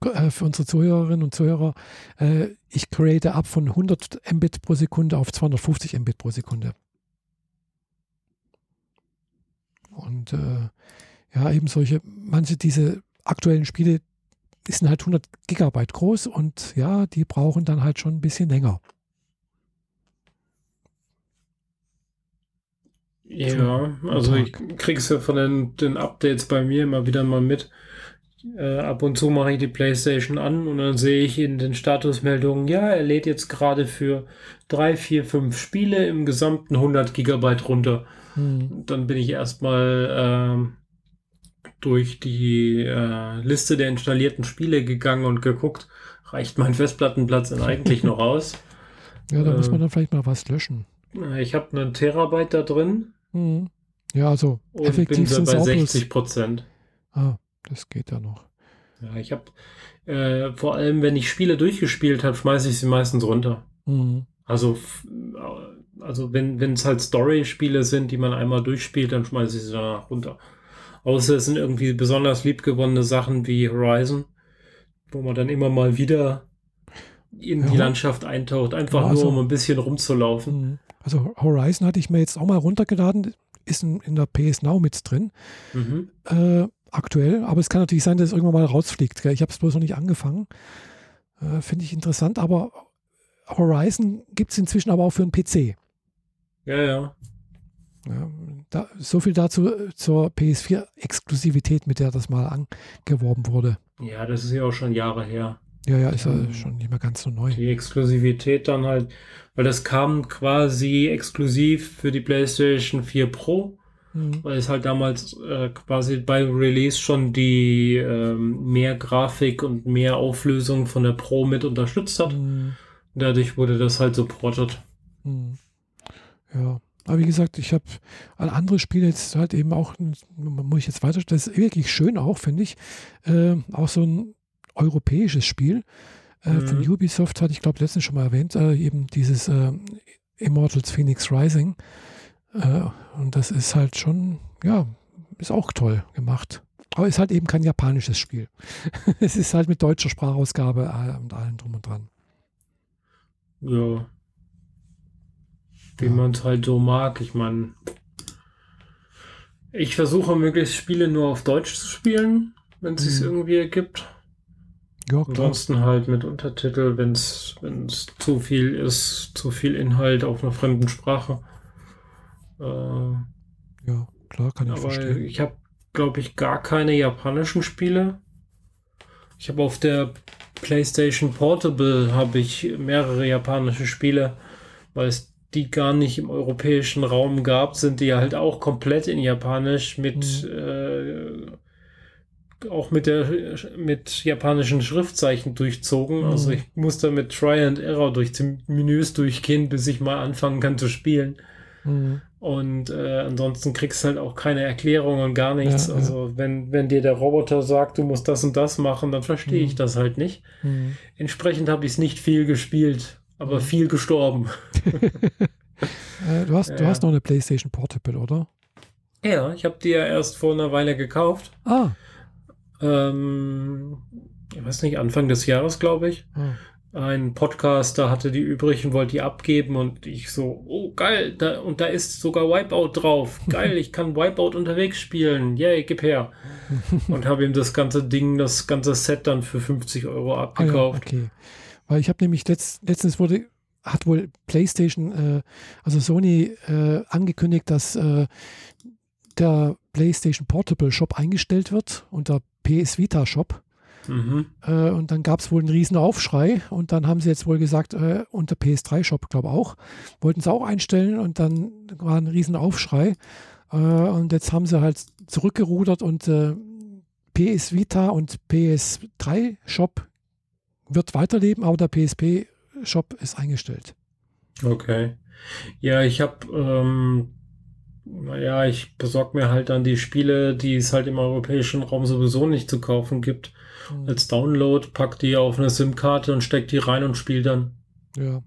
S2: äh, für unsere Zuhörerinnen und Zuhörer, äh, ich create ab von 100 Mbit pro Sekunde auf 250 Mbit pro Sekunde. Und äh, ja, eben solche, manche diese aktuellen Spiele, die sind halt 100 Gigabyte groß und ja, die brauchen dann halt schon ein bisschen länger.
S1: Ja, also ich krieg's ja von den, den Updates bei mir immer wieder mal mit. Äh, ab und zu mache ich die PlayStation an und dann sehe ich in den Statusmeldungen, ja, er lädt jetzt gerade für drei, vier, fünf Spiele im gesamten 100 Gigabyte runter.
S2: Hm.
S1: Dann bin ich erstmal ähm, durch die äh, Liste der installierten Spiele gegangen und geguckt, reicht mein Festplattenplatz denn eigentlich noch aus?
S2: Ja, da äh, muss man dann vielleicht mal was löschen.
S1: Ich habe einen Terabyte da drin.
S2: Mhm. Ja, also
S1: und effektiv bin bei 60 Prozent.
S2: Ah, das geht ja noch.
S1: Ja, ich habe äh, vor allem, wenn ich Spiele durchgespielt habe, schmeiße ich sie meistens runter.
S2: Mhm.
S1: Also, also wenn es halt Story-Spiele sind, die man einmal durchspielt, dann schmeiße ich sie danach runter. Außer es sind irgendwie besonders liebgewonnene Sachen wie Horizon, wo man dann immer mal wieder in ja. die Landschaft eintaucht, einfach ja, also, nur um ein bisschen rumzulaufen.
S2: Also Horizon hatte ich mir jetzt auch mal runtergeladen, ist in, in der PS Now mit drin.
S1: Mhm.
S2: Äh, aktuell, aber es kann natürlich sein, dass es irgendwann mal rausfliegt. Gell? Ich habe es bloß noch nicht angefangen. Äh, Finde ich interessant, aber Horizon gibt es inzwischen aber auch für einen PC.
S1: Ja, ja.
S2: ja da, so viel dazu äh, zur PS4-Exklusivität, mit der das mal angeworben wurde.
S1: Ja, das ist ja auch schon Jahre her.
S2: Ja, ja, ist ja ähm, schon nicht mehr ganz so neu.
S1: Die Exklusivität dann halt, weil das kam quasi exklusiv für die PlayStation 4 Pro, mhm. weil es halt damals äh, quasi bei Release schon die ähm, mehr Grafik und mehr Auflösung von der Pro mit unterstützt hat. Mhm. Dadurch wurde das halt supportet.
S2: Mhm. Ja. Aber wie gesagt, ich habe andere Spiele jetzt halt eben auch, muss ich jetzt weiter, das ist wirklich schön auch, finde ich. Äh, auch so ein europäisches Spiel äh, mhm. von Ubisoft, hatte ich glaube letztens schon mal erwähnt, äh, eben dieses äh, Immortals Phoenix Rising. Äh, und das ist halt schon, ja, ist auch toll gemacht. Aber ist halt eben kein japanisches Spiel. es ist halt mit deutscher Sprachausgabe äh, und allem drum und dran.
S1: Ja. Wie ja. man es halt so mag. Ich meine, ich versuche möglichst Spiele nur auf Deutsch zu spielen, wenn es sich mhm. irgendwie ergibt. Ja. Ansonsten halt mit Untertitel, wenn es zu viel ist, zu viel Inhalt auf einer fremden Sprache. Äh,
S2: ja, klar, kann ich aber verstehen.
S1: Ich habe, glaube ich, gar keine japanischen Spiele. Ich habe auf der PlayStation Portable habe ich mehrere japanische Spiele, weil es die gar nicht im europäischen Raum gab, sind die halt auch komplett in Japanisch mit mhm. äh, auch mit der mit japanischen Schriftzeichen durchzogen. Mhm. Also ich muss da mit Try and Error durch die Menüs durchgehen, bis ich mal anfangen kann zu spielen. Mhm. Und äh, ansonsten kriegst du halt auch keine Erklärung und gar nichts. Ja, also ja. wenn, wenn dir der Roboter sagt, du musst das und das machen, dann verstehe mhm. ich das halt nicht. Mhm. Entsprechend habe ich es nicht viel gespielt, aber mhm. viel gestorben.
S2: äh, du, hast, ja. du hast noch eine PlayStation Portable, oder?
S1: Ja, ich habe die ja erst vor einer Weile gekauft.
S2: Ah
S1: ähm, ich weiß nicht, Anfang des Jahres, glaube ich. Hm. Ein Podcaster hatte die übrig und wollte die abgeben und ich so, oh geil, da, und da ist sogar Wipeout drauf. Geil, ich kann Wipeout unterwegs spielen. Yay, gib her. und habe ihm das ganze Ding, das ganze Set dann für 50 Euro abgekauft.
S2: Ah, ja, okay. Weil ich habe nämlich letzt, letztens wurde, hat wohl PlayStation, äh, also Sony äh, angekündigt, dass äh, der PlayStation Portable Shop eingestellt wird unter PS Vita Shop.
S1: Mhm.
S2: Äh, und dann gab es wohl einen riesen Aufschrei und dann haben sie jetzt wohl gesagt, äh, unter PS3 Shop, glaube auch, wollten sie auch einstellen und dann war ein riesen Aufschrei. Äh, und jetzt haben sie halt zurückgerudert und äh, PS Vita und PS3 Shop wird weiterleben, aber der PSP Shop ist eingestellt.
S1: Okay. Ja, ich habe ähm, naja, ich besorge mir halt dann die Spiele, die es halt im europäischen Raum sowieso nicht zu kaufen gibt, mhm. als Download, pack die auf eine SIM-Karte und steck die rein und spiele dann.
S2: Ja.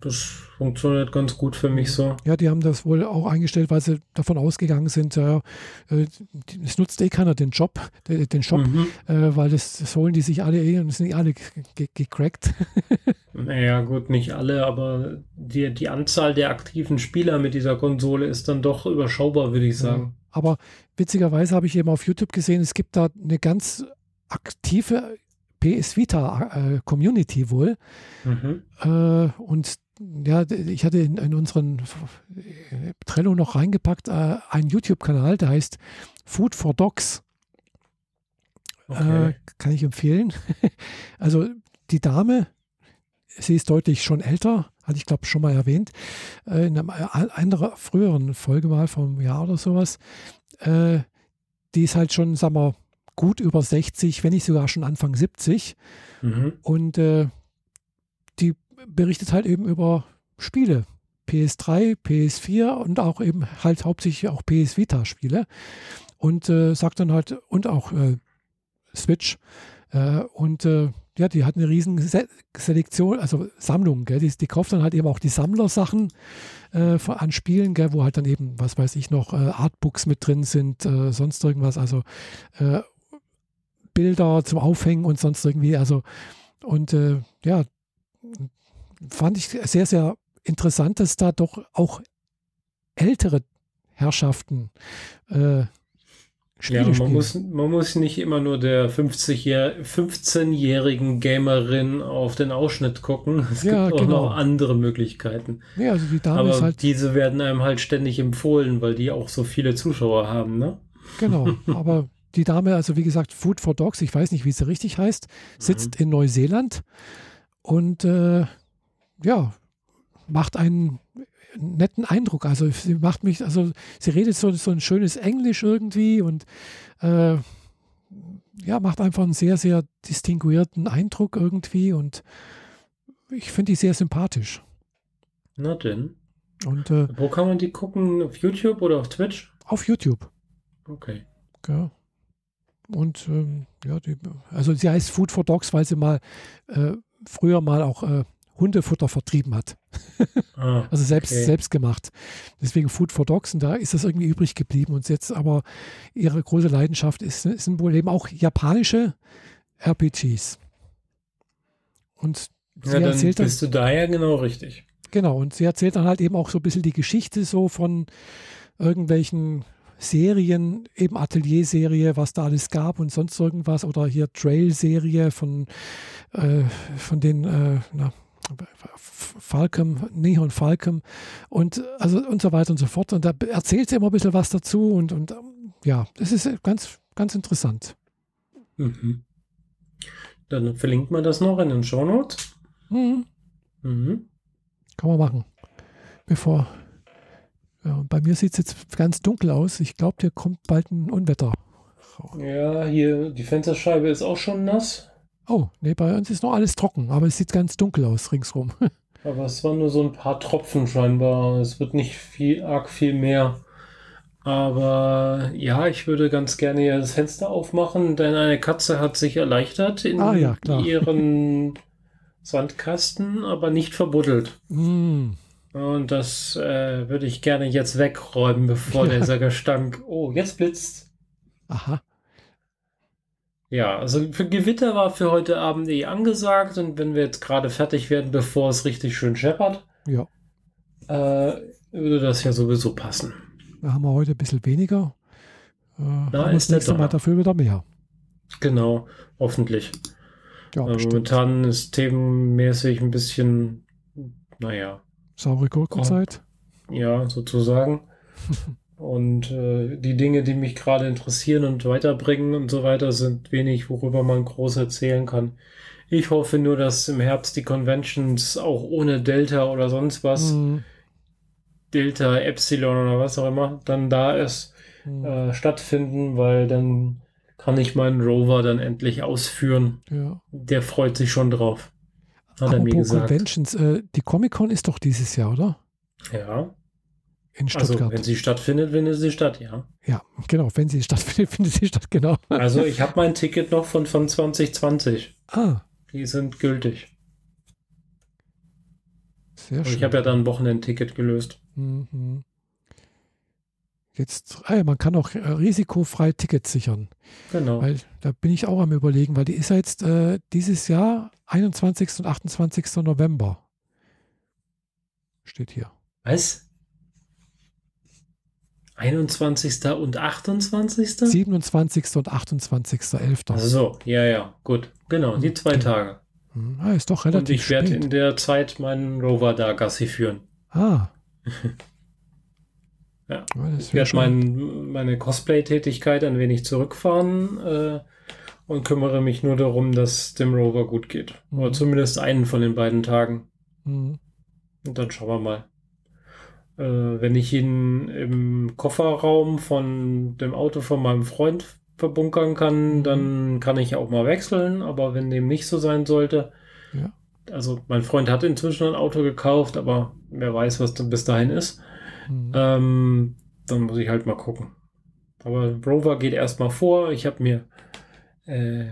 S1: Das funktioniert ganz gut für mich so.
S2: Ja, die haben das wohl auch eingestellt, weil sie davon ausgegangen sind, äh, es nutzt eh keiner den Job, den Shop, mhm. äh, weil das, das, holen die sich alle eh und sind nicht alle gecrackt.
S1: naja, gut, nicht alle, aber die, die Anzahl der aktiven Spieler mit dieser Konsole ist dann doch überschaubar, würde ich sagen. Ja,
S2: aber witzigerweise habe ich eben auf YouTube gesehen, es gibt da eine ganz aktive PS Vita äh, Community wohl.
S1: Mhm.
S2: Äh, und ja, ich hatte in, in unseren Trello noch reingepackt äh, einen YouTube-Kanal, der heißt Food for Dogs.
S1: Okay.
S2: Äh, kann ich empfehlen. also die Dame, sie ist deutlich schon älter, hatte ich glaube schon mal erwähnt, äh, in einer, einer früheren Folge mal vom Jahr oder sowas. Äh, die ist halt schon, sagen wir, gut über 60, wenn nicht sogar schon Anfang 70.
S1: Mhm.
S2: Und äh, berichtet halt eben über Spiele. PS3, PS4 und auch eben halt hauptsächlich auch PS Vita-Spiele. Und äh, sagt dann halt, und auch äh, Switch. Äh, und äh, ja, die hat eine riesen Se Selektion, also Sammlung, gell? Die, die kauft dann halt eben auch die Sammlersachen äh, an Spielen, gell? wo halt dann eben, was weiß ich noch, äh, Artbooks mit drin sind, äh, sonst irgendwas, also äh, Bilder zum Aufhängen und sonst irgendwie, also und äh, ja, fand ich sehr, sehr interessant, dass da doch auch ältere Herrschaften äh, Spiele
S1: Ja, man
S2: spielen.
S1: muss, man muss nicht immer nur der 50 -Jahr 15-jährigen Gamerin auf den Ausschnitt gucken. Es
S2: Ja,
S1: gibt auch
S2: genau.
S1: noch andere Möglichkeiten.
S2: ja, also die Dame
S1: Aber
S2: ist halt
S1: diese werden einem halt ständig empfohlen, weil die auch so viele Zuschauer haben, ne?
S2: Genau, aber die Dame, also wie gesagt, Food for Dogs, ich weiß nicht, wie sie richtig heißt, sitzt
S1: Mhm.
S2: in Neuseeland und äh, ja, macht einen netten Eindruck. Also sie macht mich, also sie redet so, so ein schönes Englisch irgendwie und äh, ja, macht einfach einen sehr, sehr distinguierten Eindruck irgendwie und ich finde die sehr sympathisch.
S1: Na denn.
S2: Und äh,
S1: Wo kann man die gucken? Auf YouTube oder auf Twitch?
S2: auf YouTube.
S1: Okay.
S2: Ja. Und ähm, ja, die, also sie heißt Food for Dogs, weil sie mal äh, früher mal auch äh, Hundefutter vertrieben hat.
S1: Ah,
S2: Also selbst,
S1: Okay.
S2: selbst gemacht. Deswegen Food for Dogs und da ist das irgendwie übrig geblieben. Und jetzt aber ihre große Leidenschaft ist, sind wohl eben auch japanische RPGs. Und sie
S1: ja, dann
S2: erzählt dann,
S1: bist du da ja genau richtig.
S2: Genau, und sie erzählt dann halt eben auch so ein bisschen die Geschichte so von irgendwelchen Serien, eben Atelier-Serie, was da alles gab und sonst irgendwas oder hier Trail-Serie von, äh, von den, äh, na, Falcom, Neon Falcom und also und so weiter und so fort. Und da erzählt sie immer ein bisschen was dazu und, und ähm, ja, das ist ganz, ganz interessant.
S1: Mhm. Dann verlinkt man das noch in den Shownotes.
S2: Mhm.
S1: Mhm.
S2: Kann man machen. Bevor. Ja, bei mir sieht es jetzt ganz dunkel aus. Ich glaube, hier kommt bald ein Unwetter.
S1: Ja, hier, die Fensterscheibe ist auch schon nass.
S2: Oh, nee, bei uns ist noch alles trocken, aber es sieht ganz dunkel aus ringsrum.
S1: Aber es waren nur so ein paar Tropfen scheinbar. Es wird nicht viel, arg viel mehr. Aber ja, ich würde ganz gerne hier das Fenster aufmachen, denn eine Katze hat sich erleichtert in
S2: Ah, ja,
S1: ihren Sandkasten, aber nicht verbuddelt.
S2: Mm,
S1: Und das äh, würde ich gerne jetzt wegräumen, bevor
S2: Ja.
S1: dieser Gestank. Oh, jetzt blitzt.
S2: aha.
S1: Ja, also für Gewitter war für heute Abend eh angesagt und wenn wir jetzt gerade fertig werden, bevor es richtig schön scheppert,
S2: Ja,
S1: äh, würde das ja sowieso passen.
S2: da haben wir heute ein bisschen weniger. Äh, wir
S1: ist
S2: das nächste Mal dafür wieder mehr.
S1: Genau, hoffentlich.
S2: Ja,
S1: Äh, momentan ist themenmäßig ein bisschen, naja,
S2: Saure Gurkenzeit.
S1: ja, sozusagen. Und äh, die Dinge, die mich gerade interessieren und weiterbringen und so weiter, sind wenig, worüber man groß erzählen kann. Ich hoffe nur, dass im Herbst die Conventions auch ohne Delta oder sonst was,
S2: Mm,
S1: Delta, Epsilon oder was auch immer, dann da ist,
S2: mm,
S1: äh, stattfinden, weil dann kann ich meinen Rover dann endlich ausführen.
S2: ja.
S1: Der freut sich schon drauf. Hat er mir
S2: Apropos
S1: gesagt.
S2: Conventions, äh, die Comic-Con ist doch dieses Jahr, oder?
S1: Ja,
S2: In
S1: also
S2: Stuttgart.
S1: wenn sie stattfindet, findet sie statt, ja.
S2: ja, genau. Wenn sie stattfindet, findet sie statt, genau.
S1: Also ich habe mein Ticket noch von, von 2020.
S2: Ah,
S1: Die sind gültig.
S2: sehr
S1: Und
S2: schön.
S1: ich habe ja dann ein Wochenendticket gelöst.
S2: Mhm. Jetzt, ah ja, man kann auch äh, risikofrei Tickets sichern.
S1: Genau.
S2: Weil da bin ich auch am überlegen, weil die ist ja jetzt äh, dieses Jahr 21. und 28. November. Steht hier.
S1: Was? 21. und 28.?
S2: 27. und 28.11.
S1: Also so, ja, ja, gut. Genau, die zwei
S2: Okay.
S1: Tage.
S2: Hm, Ah, ist doch
S1: Und
S2: relativ
S1: ich werde in der Zeit meinen Rover da Gassi führen.
S2: ah.
S1: Ja.
S2: Das
S1: Ich werde mein, meine Cosplay-Tätigkeit ein wenig zurückfahren äh, und kümmere mich nur darum, dass dem Rover gut geht. Oder
S2: Mhm.
S1: zumindest einen von den beiden Tagen.
S2: Hm,
S1: Und dann schauen wir mal. Äh, wenn ich ihn im Kofferraum von dem Auto von meinem Freund verbunkern kann, dann kann ich auch mal wechseln. Aber wenn dem nicht so sein sollte,
S2: Ja.
S1: also mein Freund hat inzwischen ein Auto gekauft, aber wer weiß, was dann bis dahin ist,
S2: Mhm.
S1: ähm, dann muss ich halt mal gucken. Aber Rover geht erstmal vor. Ich habe mir äh,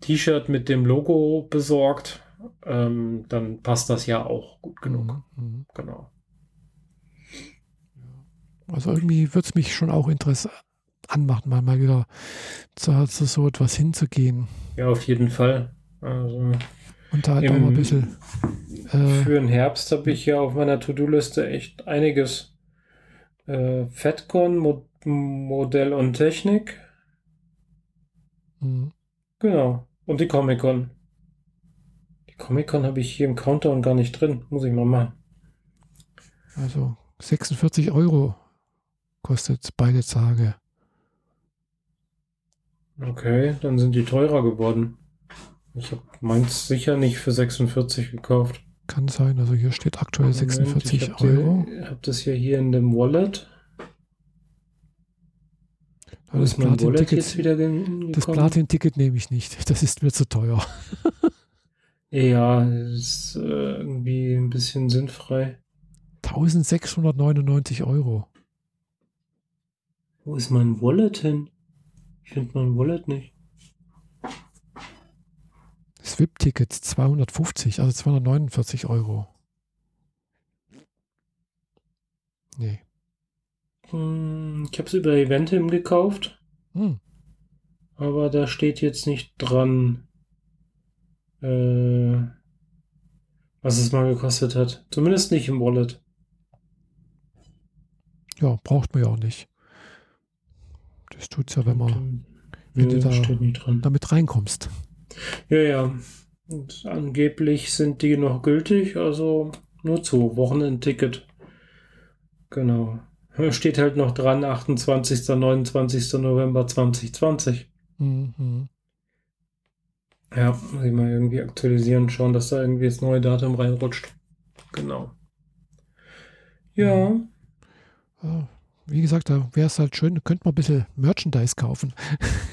S1: T-Shirt mit dem Logo besorgt. Ähm, dann passt das ja auch gut genug.
S2: Mhm.
S1: Genau.
S2: Also irgendwie würde es mich schon auch Interesse anmachen, mal, mal wieder zu, zu so etwas hinzugehen.
S1: Ja, auf jeden Fall. Also
S2: Und da halt auch
S1: Im-
S2: mal ein bisschen. Äh,
S1: für den Herbst habe ich ja auf meiner To-Do-Liste echt einiges. Äh, FedCon, Mo Modell und Technik.
S2: mh.
S1: Genau. Und die Comic-Con. Die Comic-Con habe ich hier im Countdown gar nicht drin. Muss ich mal machen.
S2: also 46 Euro kostet beide Tage.
S1: Okay, dann sind die teurer geworden. Ich habe meins sicher nicht für 46 gekauft.
S2: Kann sein. Also hier steht aktuell
S1: Moment,
S2: 46
S1: ich hab
S2: Euro.
S1: Die, hab das ja hier in dem Wallet.
S2: Aber das Platin-Ticket das? Platin-Ticket nehme ich nicht. Das ist mir zu teuer.
S1: Ja, ist äh, irgendwie ein bisschen sinnfrei.
S2: 1699 Euro.
S1: Wo ist mein Wallet hin? Ich finde mein Wallet nicht.
S2: Das VIP-Ticket 250, also 249 Euro. Nee.
S1: Hm, ich habe es über Eventim gekauft,
S2: Hm.
S1: aber da steht jetzt nicht dran, äh, was es mal gekostet hat. Zumindest nicht im Wallet.
S2: Ja, braucht man ja auch nicht. Das tut's ja, wenn man wenn
S1: Nö,
S2: du da- damit reinkommst.
S1: Ja, ja. Und angeblich sind die noch gültig, also nur zu. Wochenendticket. Genau. Steht halt noch dran, 28. 29. November 2020.
S2: Mhm.
S1: Ja, muss ich mal irgendwie aktualisieren, schauen, dass da irgendwie das neue Datum reinrutscht. Genau. Ja,
S2: Ja, wie gesagt, da wäre es halt schön, könnte man ein bisschen Merchandise kaufen.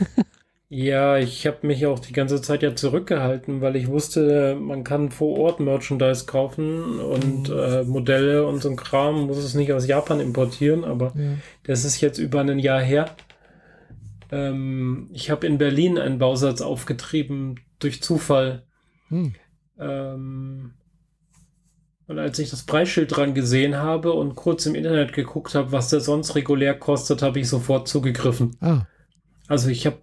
S1: ja, ich habe mich auch die ganze Zeit ja zurückgehalten, weil ich wusste, man kann vor Ort Merchandise kaufen und
S2: Mhm.
S1: äh, Modelle und so ein Kram, muss es nicht aus Japan importieren, aber
S2: Ja.
S1: das ist jetzt über ein Jahr her. Ähm, ich habe in Berlin einen Bausatz aufgetrieben durch Zufall.
S2: Hm.
S1: Ähm, und als ich das Preisschild dran gesehen habe und kurz im Internet geguckt habe, was der sonst regulär kostet, habe ich sofort zugegriffen.
S2: Ah,
S1: Also ich habe,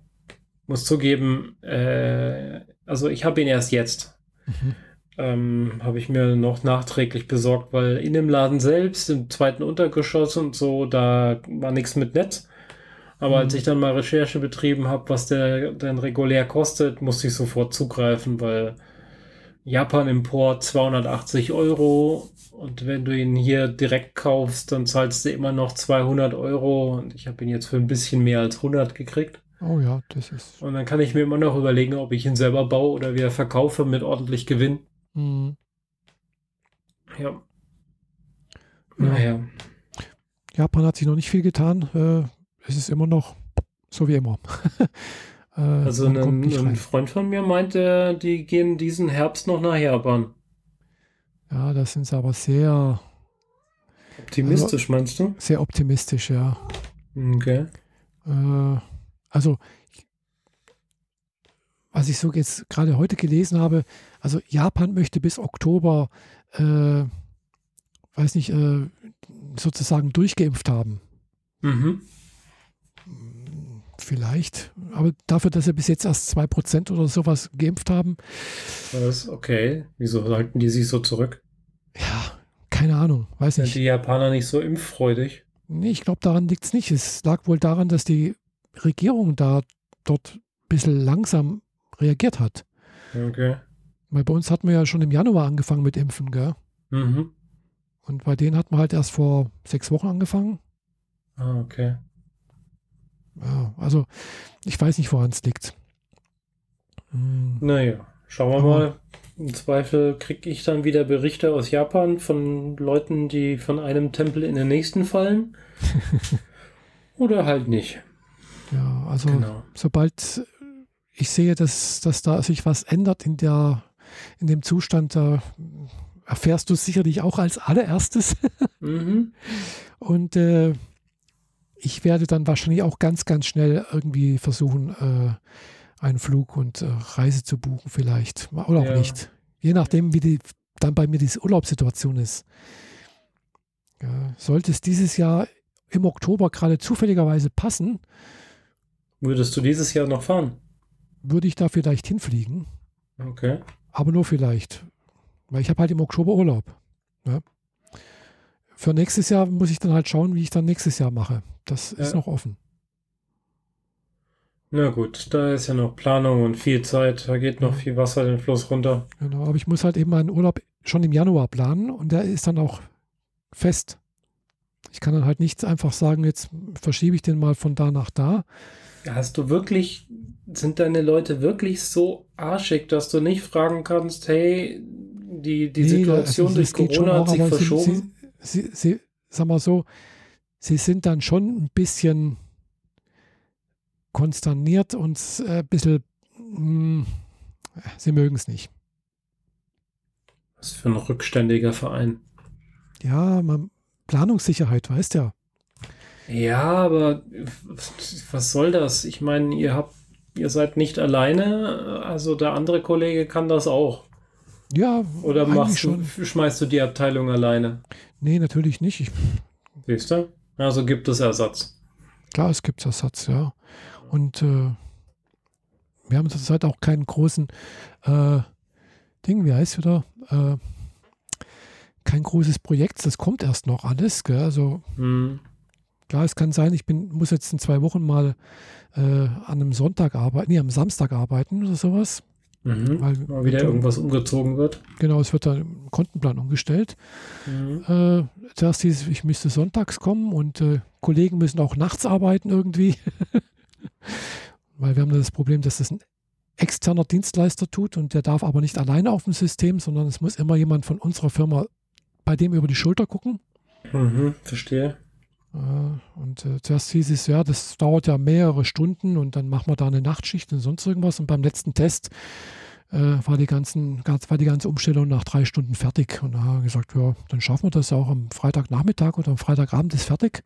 S1: muss zugeben, äh, also ich habe ihn erst jetzt.
S2: mhm.
S1: Ähm, habe ich mir noch nachträglich besorgt, weil in dem Laden selbst, im zweiten Untergeschoss und so, da war nichts mit Netz. Aber als
S2: Mhm.
S1: ich dann mal Recherche betrieben habe, was der dann regulär kostet, musste ich sofort zugreifen, weil Japan-Import 280 Euro und wenn du ihn hier direkt kaufst, dann zahlst du immer noch 200 Euro und ich habe ihn jetzt für ein bisschen mehr als 100 gekriegt.
S2: oh ja, das ist.
S1: Und dann kann ich mir immer noch überlegen, ob ich ihn selber baue oder wieder verkaufe mit ordentlich Gewinn.
S2: Hm.
S1: Ja.
S2: Ja.
S1: Naja.
S2: Japan hat sich noch nicht viel getan. Äh, es ist immer noch so wie immer. äh,
S1: Also ein, ein. Freund von mir meinte, die gehen diesen Herbst noch nach Japan.
S2: Ja, das sind sie aber sehr,
S1: Optimistisch, meinst du?
S2: sehr optimistisch, ja.
S1: Okay.
S2: Äh, also, was ich so jetzt gerade heute gelesen habe, also Japan möchte bis Oktober, äh, weiß nicht, äh, sozusagen durchgeimpft haben.
S1: Mhm.
S2: Vielleicht, aber dafür, dass sie bis jetzt erst 2% oder sowas geimpft haben,
S1: Was? Okay. Wieso halten die sich so zurück?
S2: ja, keine Ahnung, weiß
S1: Sind
S2: nicht.
S1: die Japaner nicht so impffreudig?
S2: Nee, ich glaube, daran liegt es nicht. Es lag wohl daran, dass die Regierung da dort ein bisschen langsam reagiert hat.
S1: Okay.
S2: Weil bei uns hatten wir ja schon im Januar angefangen mit Impfen, gell?
S1: Mhm.
S2: Und bei denen hat man halt erst vor sechs Wochen angefangen.
S1: Ah, okay.
S2: Ja, also ich weiß nicht, woran es liegt. Hm,
S1: Naja, schauen wir mal. Im Zweifel kriege ich dann wieder Berichte aus Japan von Leuten, die von einem Tempel in den nächsten fallen. Oder halt nicht.
S2: Ja, also genau. sobald ich sehe, dass, dass da sich was ändert in, der, in dem Zustand, da erfährst du sicherlich auch als allererstes. mhm. Und äh, ich werde dann wahrscheinlich auch ganz, ganz schnell irgendwie versuchen, äh, einen Flug und äh, Reise zu buchen, vielleicht. Oder auch ja. nicht. Je nachdem, wie die, dann bei mir diese Urlaubssituation ist. Ja, sollte es dieses Jahr im Oktober gerade zufälligerweise passen.
S1: Würdest du dieses Jahr noch fahren?
S2: Würde ich da vielleicht hinfliegen.
S1: Okay.
S2: Aber nur vielleicht. Weil ich habe halt im Oktober Urlaub. Ja. Für nächstes Jahr muss ich dann halt schauen, wie ich dann nächstes Jahr mache. Das ja. ist noch offen.
S1: Na gut, da ist ja noch Planung und viel Zeit. Da geht noch viel Wasser den Fluss runter.
S2: Genau, aber ich muss halt eben meinen Urlaub schon im Januar planen und der ist dann auch fest. Ich kann dann halt nicht einfach sagen, jetzt verschiebe ich den mal von da nach da.
S1: Hast du wirklich, sind deine Leute wirklich so arschig, dass du nicht fragen kannst, hey, die, die nee, Situation also durch Corona auch, hat sich verschoben?
S2: Sie, sie, sie, sag mal so, sie sind dann schon ein bisschen konsterniert und äh, ein bisschen, mh, hm, sie mögen es nicht.
S1: Was für ein rückständiger Verein.
S2: Ja, man, Planungssicherheit, weißt ja.
S1: Ja, aber was soll das? Ich meine, ihr habt, ihr seid nicht alleine, also der andere Kollege kann das auch.
S2: Ja,
S1: oder machst du, schmeißt du die Abteilung alleine?
S2: Nee, natürlich nicht. Ich,
S1: Siehst du? Also gibt es Ersatz.
S2: Klar, es gibt Ersatz, ja. Und äh, wir haben zurzeit auch keinen großen äh, Ding, wie heißt wieder? Äh, kein großes Projekt, das kommt erst noch alles. Gell? Also mhm. klar, es kann sein, ich bin, muss jetzt in zwei Wochen mal äh, an einem Sonntag arbeiten, nee, am Samstag arbeiten oder sowas.
S1: Mhm. Weil mal wieder irgendwas umgezogen wird.
S2: Genau, es wird dann im Kontenplan umgestellt. Mhm. Äh, zuerst hieß es, ich müsste sonntags kommen und äh, Kollegen müssen auch nachts arbeiten irgendwie. Weil wir haben das Problem, dass das ein externer Dienstleister tut und der darf aber nicht alleine auf dem System, sondern es muss immer jemand von unserer Firma bei dem über die Schulter gucken.
S1: Mhm, verstehe.
S2: Und äh, zuerst hieß es, ja, das dauert ja mehrere Stunden und dann machen wir da eine Nachtschicht und sonst irgendwas. Und beim letzten Test äh, war, die ganzen, war die ganze Umstellung nach drei Stunden fertig. Und da haben wir gesagt, ja, dann schaffen wir das auch am Freitagnachmittag oder am Freitagabend ist fertig.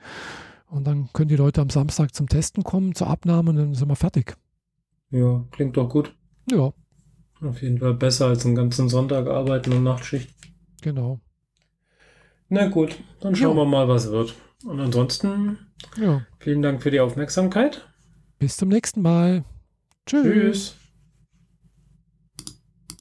S2: Und dann können die Leute am Samstag zum Testen kommen, zur Abnahme und dann sind wir fertig.
S1: Ja, klingt doch gut.
S2: Ja.
S1: Auf jeden Fall besser als einen ganzen Sonntag arbeiten und Nachtschicht.
S2: Genau.
S1: Na gut, dann schauen ja. wir mal, was wird. Und ansonsten, ja. vielen Dank für die Aufmerksamkeit.
S2: Bis zum nächsten Mal. Tschüss. Tschüss.